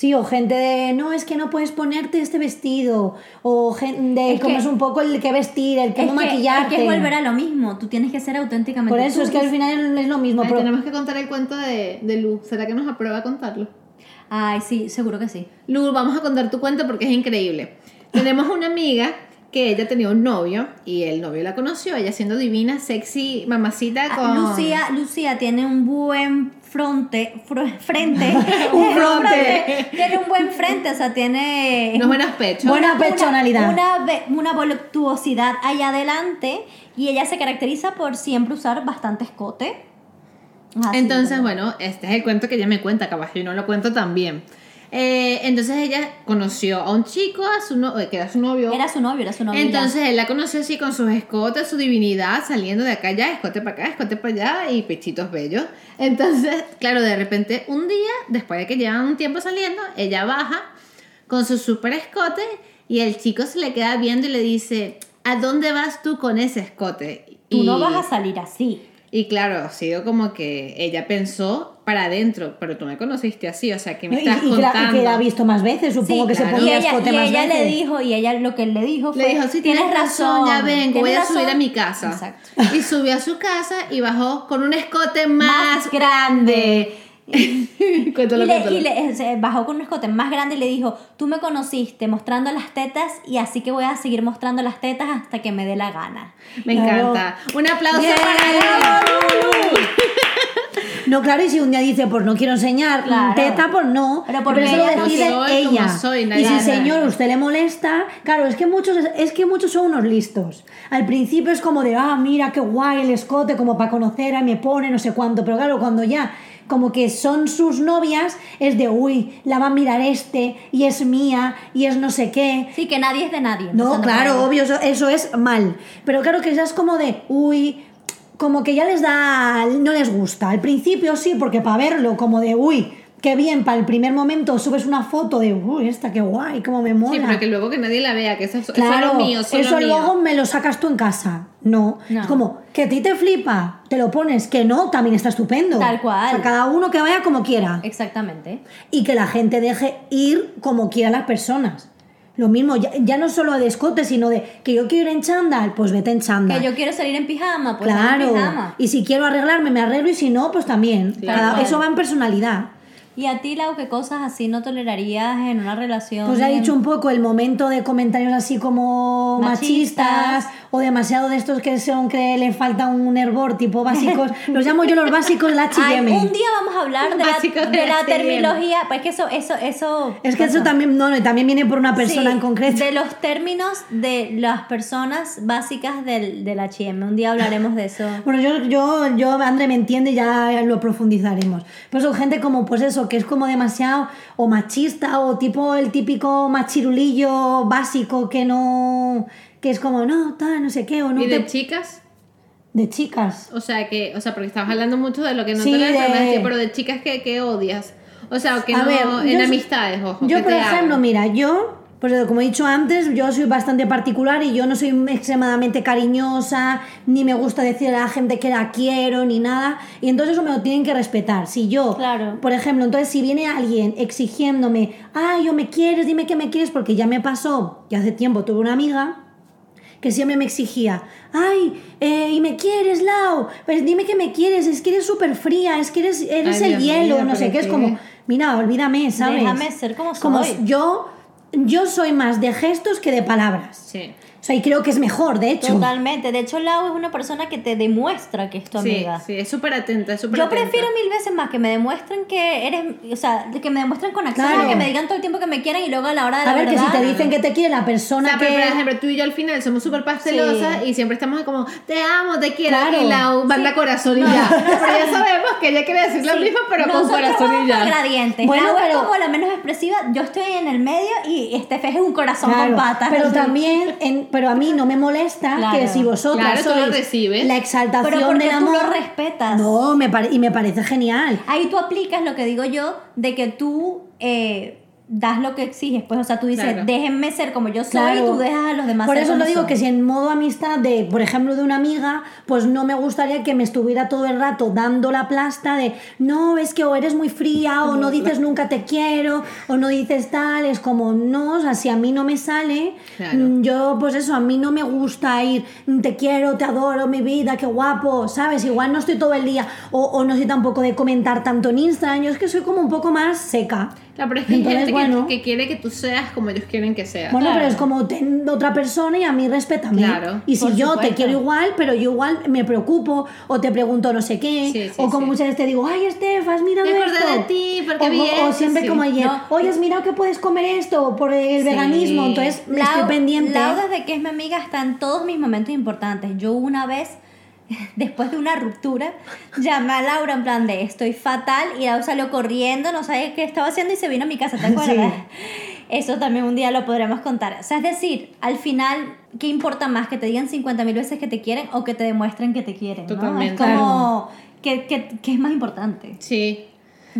[SPEAKER 3] Sí, o gente de, no, es que no puedes ponerte este vestido. O gente de,
[SPEAKER 2] Es
[SPEAKER 3] como
[SPEAKER 2] que-
[SPEAKER 3] es un poco el que vestir, el cómo
[SPEAKER 2] que, es
[SPEAKER 3] maquillarte.
[SPEAKER 2] que es volver a lo mismo. Tú tienes que ser auténticamente
[SPEAKER 3] Por eso
[SPEAKER 2] tú.
[SPEAKER 3] es que al final es lo mismo.
[SPEAKER 1] Ay,
[SPEAKER 3] pero-
[SPEAKER 1] tenemos que contar el cuento de, de Lu, ¿será que nos aprueba contarlo?
[SPEAKER 2] Ay, sí, seguro que sí.
[SPEAKER 1] Lu, vamos a contar tu cuento porque es increíble. Tenemos una amiga que ella tenía un novio y el novio la conoció, ella siendo divina, sexy, mamacita
[SPEAKER 2] Ah,
[SPEAKER 1] con...
[SPEAKER 2] Lucía, Lucía tiene un buen fronte, fro- frente,
[SPEAKER 3] Un fronte.
[SPEAKER 2] tiene un buen frente, o sea, tiene
[SPEAKER 1] Unos buenos pechos.
[SPEAKER 3] Buena
[SPEAKER 2] una-
[SPEAKER 3] personalidad.
[SPEAKER 2] Una, voluptuosidad allá adelante y ella se caracteriza por siempre usar bastante escote. Así,
[SPEAKER 1] Entonces, bueno, este es el cuento que ella me cuenta, capaz yo no lo cuento tan bien. Eh, entonces ella conoció a un chico, a su no- eh, que era su novio.
[SPEAKER 2] Era su novio, era su novio. ya.
[SPEAKER 1] Entonces él la conoció así con sus escotes, su divinidad, saliendo de acá allá, escote para acá, escote para allá y pechitos bellos. Entonces, claro, de repente un día, después de que llevan un tiempo saliendo, ella baja con su super escote y el chico se le queda viendo y le dice, ¿a dónde vas tú con ese escote?
[SPEAKER 2] Tú
[SPEAKER 1] y,
[SPEAKER 2] no vas a salir así.
[SPEAKER 1] Y claro, ha sido como que ella pensó para adentro, pero tú me conociste así, o sea, que me
[SPEAKER 3] Y,
[SPEAKER 1] estás
[SPEAKER 3] y y
[SPEAKER 1] contando?
[SPEAKER 3] que la ha visto más veces, supongo
[SPEAKER 2] Sí,
[SPEAKER 3] que
[SPEAKER 1] claro.
[SPEAKER 3] se
[SPEAKER 2] Y
[SPEAKER 3] ponía escote
[SPEAKER 2] y
[SPEAKER 3] más
[SPEAKER 2] ella le
[SPEAKER 3] veces.
[SPEAKER 2] dijo, y ella lo que le dijo fue,
[SPEAKER 1] Le dijo, sí, tienes razón, ya vengo, voy
[SPEAKER 2] tienes
[SPEAKER 1] a subir a
[SPEAKER 2] razón".
[SPEAKER 1] mi casa.
[SPEAKER 2] Exacto.
[SPEAKER 1] Y subió a su casa y bajó con un escote más,
[SPEAKER 2] Más
[SPEAKER 1] grande. cuéntalo,
[SPEAKER 2] Y, le, y le- se bajó con un escote más grande y le dijo, tú me conociste mostrando las tetas y así que voy a seguir mostrando las tetas hasta que me dé la gana.
[SPEAKER 1] Me
[SPEAKER 3] Claro.
[SPEAKER 1] encanta. Un aplauso
[SPEAKER 3] Bien.
[SPEAKER 1] para Lulu.
[SPEAKER 3] No, claro, y si un día dice, pues no quiero enseñar
[SPEAKER 2] Claro.
[SPEAKER 3] teta, pues no.
[SPEAKER 2] Pero porque
[SPEAKER 3] eso lo
[SPEAKER 2] no
[SPEAKER 3] decide ella.
[SPEAKER 1] soy,
[SPEAKER 3] y si señor usted le molesta, claro, es que muchos es que muchos son unos listos. Al principio es como de, ah, mira qué guay el escote, como para conocer, a me pone, no sé cuánto. Pero claro, cuando ya como que son sus novias, es de, uy, la va a mirar este, y es mía, y es no sé qué.
[SPEAKER 2] Sí, que nadie es de nadie.
[SPEAKER 3] No, claro, obvio, eso, eso es mal. Pero claro que ya es como de, uy, como que ya les da, no les gusta. Al principio sí, porque para verlo, como de, uy, qué bien, para el primer momento subes una foto de, uy, esta qué guay, cómo me mola.
[SPEAKER 1] Sí, pero que luego que nadie la vea, que eso, eso
[SPEAKER 3] Claro,
[SPEAKER 1] es lo mío, eso es
[SPEAKER 3] eso
[SPEAKER 1] mío.
[SPEAKER 3] luego me lo sacas tú en casa. No.
[SPEAKER 2] No.
[SPEAKER 3] Es como, que a ti te flipa, te lo pones, que no, también está estupendo.
[SPEAKER 2] Tal cual.
[SPEAKER 3] O sea, cada uno que vaya como quiera.
[SPEAKER 2] Exactamente.
[SPEAKER 3] Y que la gente deje ir como quiera las personas. Lo mismo, ya, ya no solo de escote, sino de que yo quiero ir en chándal, pues vete en chándal.
[SPEAKER 2] Que yo quiero salir en pijama, pues
[SPEAKER 3] claro.
[SPEAKER 2] en pijama.
[SPEAKER 3] Y si quiero arreglarme, me arreglo y si no, pues también.
[SPEAKER 1] Claro.
[SPEAKER 3] Cada- eso va en personalidad.
[SPEAKER 2] Y a ti, Lau, ¿qué cosas así no tolerarías en una relación?
[SPEAKER 3] Pues ha dicho un poco el momento de comentarios así como machistas,
[SPEAKER 2] Machistas.
[SPEAKER 3] o demasiado de estos que son que le falta un hervor tipo básicos. Los llamo yo los básicos la H&M.
[SPEAKER 2] un día vamos a hablar de la,
[SPEAKER 1] de
[SPEAKER 2] de la terminología, pues es que eso, eso, eso.
[SPEAKER 3] Es que eso
[SPEAKER 2] pasa.
[SPEAKER 3] también, no, no, y también viene por una persona
[SPEAKER 2] Sí,
[SPEAKER 3] en concreto.
[SPEAKER 2] De los términos de las personas básicas del, del HM. Un día hablaremos de eso.
[SPEAKER 3] Bueno, yo, yo, yo, André me entiende, ya lo profundizaremos. Pero son gente como, pues eso, que es como demasiado o machista o tipo el típico machirulillo básico que no, que es como, no, tal, no sé qué, o no
[SPEAKER 1] ¿Y de
[SPEAKER 3] te...
[SPEAKER 1] chicas?
[SPEAKER 3] De chicas.
[SPEAKER 1] O sea, que, o sea, porque estabas hablando mucho de lo que no
[SPEAKER 3] Sí,
[SPEAKER 1] te
[SPEAKER 3] de-
[SPEAKER 1] pero de- pero de chicas que, que odias. O sea, que
[SPEAKER 3] A
[SPEAKER 1] no,
[SPEAKER 3] ver,
[SPEAKER 1] en
[SPEAKER 3] yo-
[SPEAKER 1] amistades, ojo.
[SPEAKER 3] Yo, por ejemplo,
[SPEAKER 1] hagan.
[SPEAKER 3] mira, yo, pues como he dicho antes, yo soy bastante particular y yo no soy extremadamente cariñosa, ni me gusta decirle a la gente que la quiero, ni nada. Y entonces eso me lo tienen que respetar. Si yo,
[SPEAKER 2] Claro.
[SPEAKER 3] por ejemplo, entonces si viene alguien exigiéndome, ay, yo me quieres, dime que me quieres, porque ya me pasó, que hace tiempo tuve una amiga que siempre me exigía, ay, eh, y me quieres, Lau, pues dime que me quieres, es que eres súper fría, es que eres, eres
[SPEAKER 1] Ay,
[SPEAKER 3] el hielo, no sé
[SPEAKER 1] pero
[SPEAKER 3] qué, es como, mira, olvídame, ¿sabes?
[SPEAKER 2] Déjame ser como
[SPEAKER 3] Como
[SPEAKER 2] soy.
[SPEAKER 3] yo, yo soy más de gestos que de palabras.
[SPEAKER 1] Sí.
[SPEAKER 3] O sea, y creo que es mejor, de hecho.
[SPEAKER 2] Totalmente. De hecho, Lau es una persona que te demuestra que es tu
[SPEAKER 1] Sí,
[SPEAKER 2] amiga.
[SPEAKER 1] sí, es súper atenta, es súper
[SPEAKER 2] Yo
[SPEAKER 1] atenta.
[SPEAKER 2] prefiero mil veces más que me demuestren que eres, o sea, que me demuestren con acciones,
[SPEAKER 3] Claro.
[SPEAKER 2] que me digan todo el tiempo que me quieren y luego a la hora de la
[SPEAKER 3] A ver, que si te dicen que te quiere la
[SPEAKER 1] O
[SPEAKER 3] persona
[SPEAKER 1] sea,
[SPEAKER 3] que...
[SPEAKER 1] pero por ejemplo, tú y yo al final somos súper pastelosas
[SPEAKER 2] Sí.
[SPEAKER 1] y siempre estamos como, te amo, te quiero,
[SPEAKER 3] Claro.
[SPEAKER 1] y la U manda corazón y ya. Pero ya sabemos que ella quiere decir lo
[SPEAKER 2] Sí.
[SPEAKER 1] mismo, pero con
[SPEAKER 2] Nosotros
[SPEAKER 1] corazón
[SPEAKER 2] vamos
[SPEAKER 1] y ya.
[SPEAKER 2] gradientes.
[SPEAKER 3] Bueno,
[SPEAKER 2] Lau es
[SPEAKER 3] pero-
[SPEAKER 2] como la menos expresiva. Yo estoy en el medio y este fe es un corazón
[SPEAKER 3] Claro,
[SPEAKER 2] con patas.
[SPEAKER 3] pero
[SPEAKER 2] así.
[SPEAKER 3] también, en- pero a mí no me molesta
[SPEAKER 2] Claro.
[SPEAKER 3] que si vosotras
[SPEAKER 1] Claro, tú lo
[SPEAKER 3] sois
[SPEAKER 1] recibes.
[SPEAKER 3] la exaltación
[SPEAKER 2] Pero porque
[SPEAKER 3] del
[SPEAKER 2] tú lo respetas.
[SPEAKER 3] no, me y me parece genial.
[SPEAKER 2] Ahí tú aplicas lo que digo yo de que tú eh, das lo que exiges. Pues, o sea, tú dices,
[SPEAKER 1] Claro.
[SPEAKER 2] déjenme ser como yo soy
[SPEAKER 3] Claro.
[SPEAKER 2] y tú dejas a los demás
[SPEAKER 3] Por
[SPEAKER 2] ser
[SPEAKER 3] eso
[SPEAKER 2] como
[SPEAKER 3] lo digo
[SPEAKER 2] son.
[SPEAKER 3] que si en modo amistad de, por ejemplo, de una amiga, pues no me gustaría que me estuviera todo el rato dando la plasta de no, es que o eres muy fría, o no dices nunca te quiero, o no dices tal, es como no, o sea, si a mí no me sale,
[SPEAKER 1] Claro.
[SPEAKER 3] mm, yo pues eso, a mí no me gusta ir, mm, te quiero, te adoro, mi vida, qué guapo, ¿sabes? Igual no estoy todo el día, o, o no soy tampoco de comentar tanto en Instagram, yo es que soy como un poco más seca.
[SPEAKER 1] Claro, pero es que hay
[SPEAKER 3] Entonces,
[SPEAKER 1] gente
[SPEAKER 3] Bueno.
[SPEAKER 1] que, que quiere que tú seas como ellos quieren que seas.
[SPEAKER 3] Bueno,
[SPEAKER 2] Claro.
[SPEAKER 3] pero es como ten otra persona y a mí respétame.
[SPEAKER 1] Claro,
[SPEAKER 3] y si yo te
[SPEAKER 2] supuesto.
[SPEAKER 3] quiero igual, pero yo igual me preocupo o te pregunto no sé qué,
[SPEAKER 1] Sí, sí,
[SPEAKER 3] o como
[SPEAKER 1] sí.
[SPEAKER 3] muchas veces te digo, ay, Estefas, mira
[SPEAKER 1] Me
[SPEAKER 3] esto.
[SPEAKER 1] de ti, porque
[SPEAKER 3] o,
[SPEAKER 1] vi
[SPEAKER 3] o
[SPEAKER 1] esto,
[SPEAKER 3] siempre
[SPEAKER 1] sí.
[SPEAKER 3] como ayer,
[SPEAKER 2] No.
[SPEAKER 3] oye, has mirado que puedes comer esto por el
[SPEAKER 1] Sí.
[SPEAKER 3] veganismo, entonces me estoy pendiente.
[SPEAKER 2] Lau, desde que es mi amiga, está en todos mis momentos importantes. Yo una vez, después de una ruptura, llamé a Laura en plan de estoy fatal y Lau salió corriendo, no sabía qué estaba haciendo y se vino a mi casa, ¿te acuerdas? Eso también un día lo podremos contar. O sea, es decir, al final, ¿qué importa más? ¿Que te digan 50 mil veces que te quieren o que te demuestren que te quieren? ¿no?
[SPEAKER 1] Totalmente.
[SPEAKER 2] Es como, ¿qué, qué, qué es más importante?
[SPEAKER 1] Sí.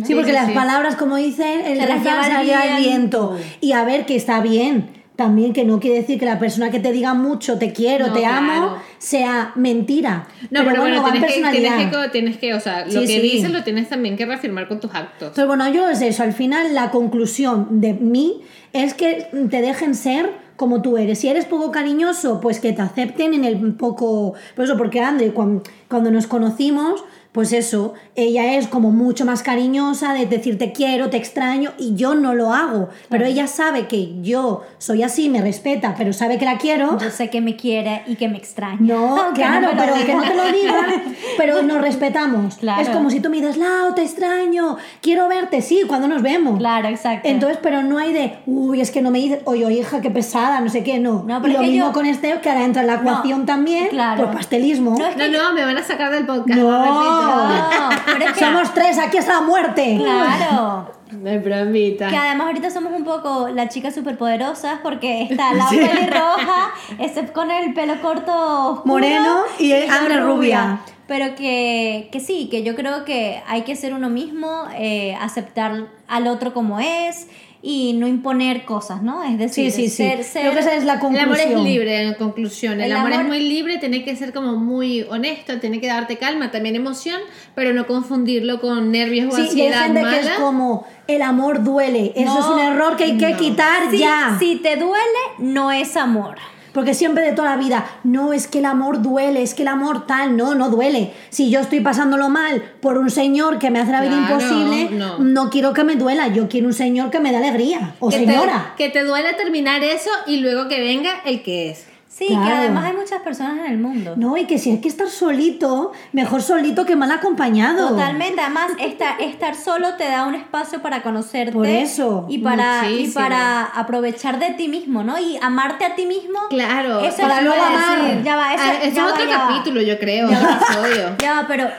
[SPEAKER 3] Sí, porque las palabras, como dicen, el
[SPEAKER 2] Se las
[SPEAKER 3] refrán
[SPEAKER 2] lleva el
[SPEAKER 3] viento. Y a ver, que está bien. También que no quiere decir que la persona que te diga mucho, te quiero,
[SPEAKER 1] No,
[SPEAKER 3] te amo,
[SPEAKER 1] claro.
[SPEAKER 3] sea mentira.
[SPEAKER 1] No, pero, bueno,
[SPEAKER 3] va en
[SPEAKER 1] tienes, que, tienes, que, tienes que, o sea, lo
[SPEAKER 3] Sí,
[SPEAKER 1] que
[SPEAKER 3] sí.
[SPEAKER 1] dices lo tienes también que reafirmar con tus actos.
[SPEAKER 3] Entonces, bueno, yo es eso. Al final, la conclusión de mí es que te dejen ser como tú eres. Si eres poco cariñoso, pues que te acepten en el poco. Por eso, porque Andre, cuando, cuando nos conocimos, pues eso, ella es como mucho más cariñosa de decir te quiero, te extraño, y yo no lo hago. Pero ella sabe que yo soy así, me respeta, pero sabe que la quiero.
[SPEAKER 2] Yo sé que me quiere y que me extraña.
[SPEAKER 3] No,
[SPEAKER 2] Aunque
[SPEAKER 3] claro, pero que no te lo diga, pero nos respetamos.
[SPEAKER 2] Claro.
[SPEAKER 3] Es como si tú me dices, Lau, te extraño, quiero verte, sí, cuando nos vemos.
[SPEAKER 2] Claro, exacto.
[SPEAKER 3] Entonces, pero no hay de, uy, es que no me dices, oye, oye, hija, qué pesada, no sé qué, no.
[SPEAKER 2] No,
[SPEAKER 3] y
[SPEAKER 2] pero
[SPEAKER 3] lo mismo
[SPEAKER 2] yo-
[SPEAKER 3] con este, que ahora entra en la
[SPEAKER 2] No,
[SPEAKER 3] ecuación también,
[SPEAKER 2] claro.
[SPEAKER 3] pues pastelismo.
[SPEAKER 2] No, es
[SPEAKER 1] No, no, me van a sacar del podcast.
[SPEAKER 3] No.
[SPEAKER 2] No, pero es que-
[SPEAKER 3] Somos tres, aquí hasta la muerte.
[SPEAKER 2] Claro.
[SPEAKER 1] De bromita.
[SPEAKER 2] Que además ahorita somos un poco las chicas superpoderosas porque está la pelirroja, ese con el pelo corto oscuro,
[SPEAKER 3] Moreno y
[SPEAKER 2] yo
[SPEAKER 3] Andre rubia.
[SPEAKER 2] Pero que, que sí, que yo creo que hay que ser uno mismo, eh, aceptar al otro como es y no imponer cosas, ¿no? Es decir,
[SPEAKER 3] Sí, sí, sí.
[SPEAKER 2] ser, ser-
[SPEAKER 3] Creo que esa es la
[SPEAKER 1] El
[SPEAKER 3] conclusión.
[SPEAKER 1] amor es libre, en conclusión. El,
[SPEAKER 2] El
[SPEAKER 1] amor, es
[SPEAKER 2] amor-
[SPEAKER 1] muy libre, tiene que ser como muy honesto, tiene que darte calma, también emoción, pero no confundirlo con nervios o
[SPEAKER 3] Sí, y hay
[SPEAKER 1] ansiedad
[SPEAKER 3] gente
[SPEAKER 1] mala.
[SPEAKER 3] que es como, el amor duele. Eso
[SPEAKER 2] No,
[SPEAKER 3] es un error que hay que
[SPEAKER 1] no.
[SPEAKER 3] quitar ya.
[SPEAKER 2] si te duele, no es amor.
[SPEAKER 3] Porque siempre de toda la vida, no es que el amor duele, es que el amor tal, no, no duele. Si yo estoy pasándolo mal por un señor que me hace la vida
[SPEAKER 1] Claro,
[SPEAKER 3] imposible,
[SPEAKER 1] no.
[SPEAKER 3] no. quiero que me duela, yo quiero un señor que me dé alegría. O
[SPEAKER 1] que
[SPEAKER 3] señora.
[SPEAKER 1] Te, que te duele terminar eso y luego que venga el que es.
[SPEAKER 2] Sí, que además hay muchas personas en el mundo.
[SPEAKER 3] No, y que si hay que estar solito, mejor solito que mal acompañado.
[SPEAKER 2] Totalmente, además esta- estar solo te da un espacio para conocerte
[SPEAKER 3] Por eso,
[SPEAKER 2] y para, y para aprovechar de ti mismo, ¿no? Y amarte a ti mismo.
[SPEAKER 1] Claro.
[SPEAKER 2] Eso
[SPEAKER 3] Para
[SPEAKER 2] es
[SPEAKER 3] luego amar.
[SPEAKER 2] Ya va, eso,
[SPEAKER 1] Ah, eso
[SPEAKER 2] ya
[SPEAKER 1] es otro
[SPEAKER 2] va.
[SPEAKER 1] capítulo, yo creo,
[SPEAKER 2] Ya va.
[SPEAKER 1] episodio.
[SPEAKER 2] Ya va, pero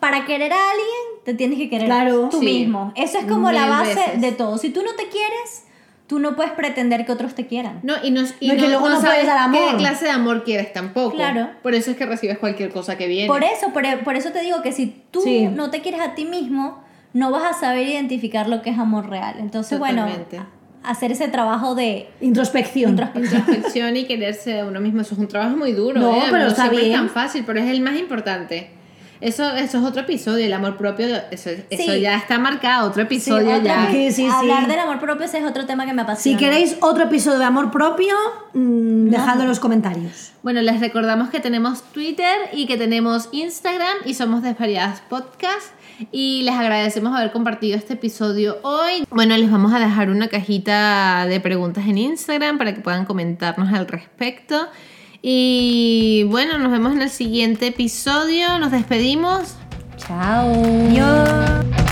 [SPEAKER 2] para querer a alguien te tienes que querer
[SPEAKER 3] Claro.
[SPEAKER 2] tú
[SPEAKER 1] Sí.
[SPEAKER 2] mismo. Eso es como la base
[SPEAKER 1] veces.
[SPEAKER 2] de todo. Si tú no te quieres, tú no puedes pretender que otros te quieran.
[SPEAKER 1] No, y, nos, y
[SPEAKER 3] No, y que luego no
[SPEAKER 1] sabes
[SPEAKER 3] puedes dar amor.
[SPEAKER 1] qué clase de amor quieres tampoco.
[SPEAKER 2] Claro.
[SPEAKER 1] Por eso es que recibes cualquier cosa que viene.
[SPEAKER 2] Por eso, por, por eso te digo que si tú
[SPEAKER 3] Sí.
[SPEAKER 2] no te quieres a ti mismo, no vas a saber identificar lo que es amor real. Entonces,
[SPEAKER 1] Totalmente.
[SPEAKER 2] bueno, hacer ese trabajo de
[SPEAKER 3] Introspección.
[SPEAKER 2] introspección.
[SPEAKER 1] Introspección y quererse a uno mismo. Eso es un trabajo muy duro.
[SPEAKER 3] No,
[SPEAKER 1] ¿eh?
[SPEAKER 3] pero
[SPEAKER 1] no
[SPEAKER 3] está
[SPEAKER 1] siempre
[SPEAKER 3] bien.
[SPEAKER 1] es tan fácil, pero es el más importante. Eso, eso es otro episodio, el amor propio, eso, eso ya está marcado, otro
[SPEAKER 2] Sí,
[SPEAKER 1] episodio
[SPEAKER 2] otra
[SPEAKER 1] ya.
[SPEAKER 2] vez,
[SPEAKER 3] Sí,
[SPEAKER 2] hablar del amor propio ese es otro tema que me apasiona.
[SPEAKER 3] Si queréis otro episodio de amor propio, mm, dejadlo en los comentarios.
[SPEAKER 1] Bueno, les recordamos que tenemos Twitter y que tenemos Instagram y somos Desvariadas Podcast. Y les agradecemos haber compartido este episodio hoy. Bueno, les vamos a dejar una cajita de preguntas en Instagram para que puedan comentarnos al respecto. Y bueno, nos vemos en el siguiente episodio. Nos despedimos.
[SPEAKER 2] Chao.
[SPEAKER 3] Adiós.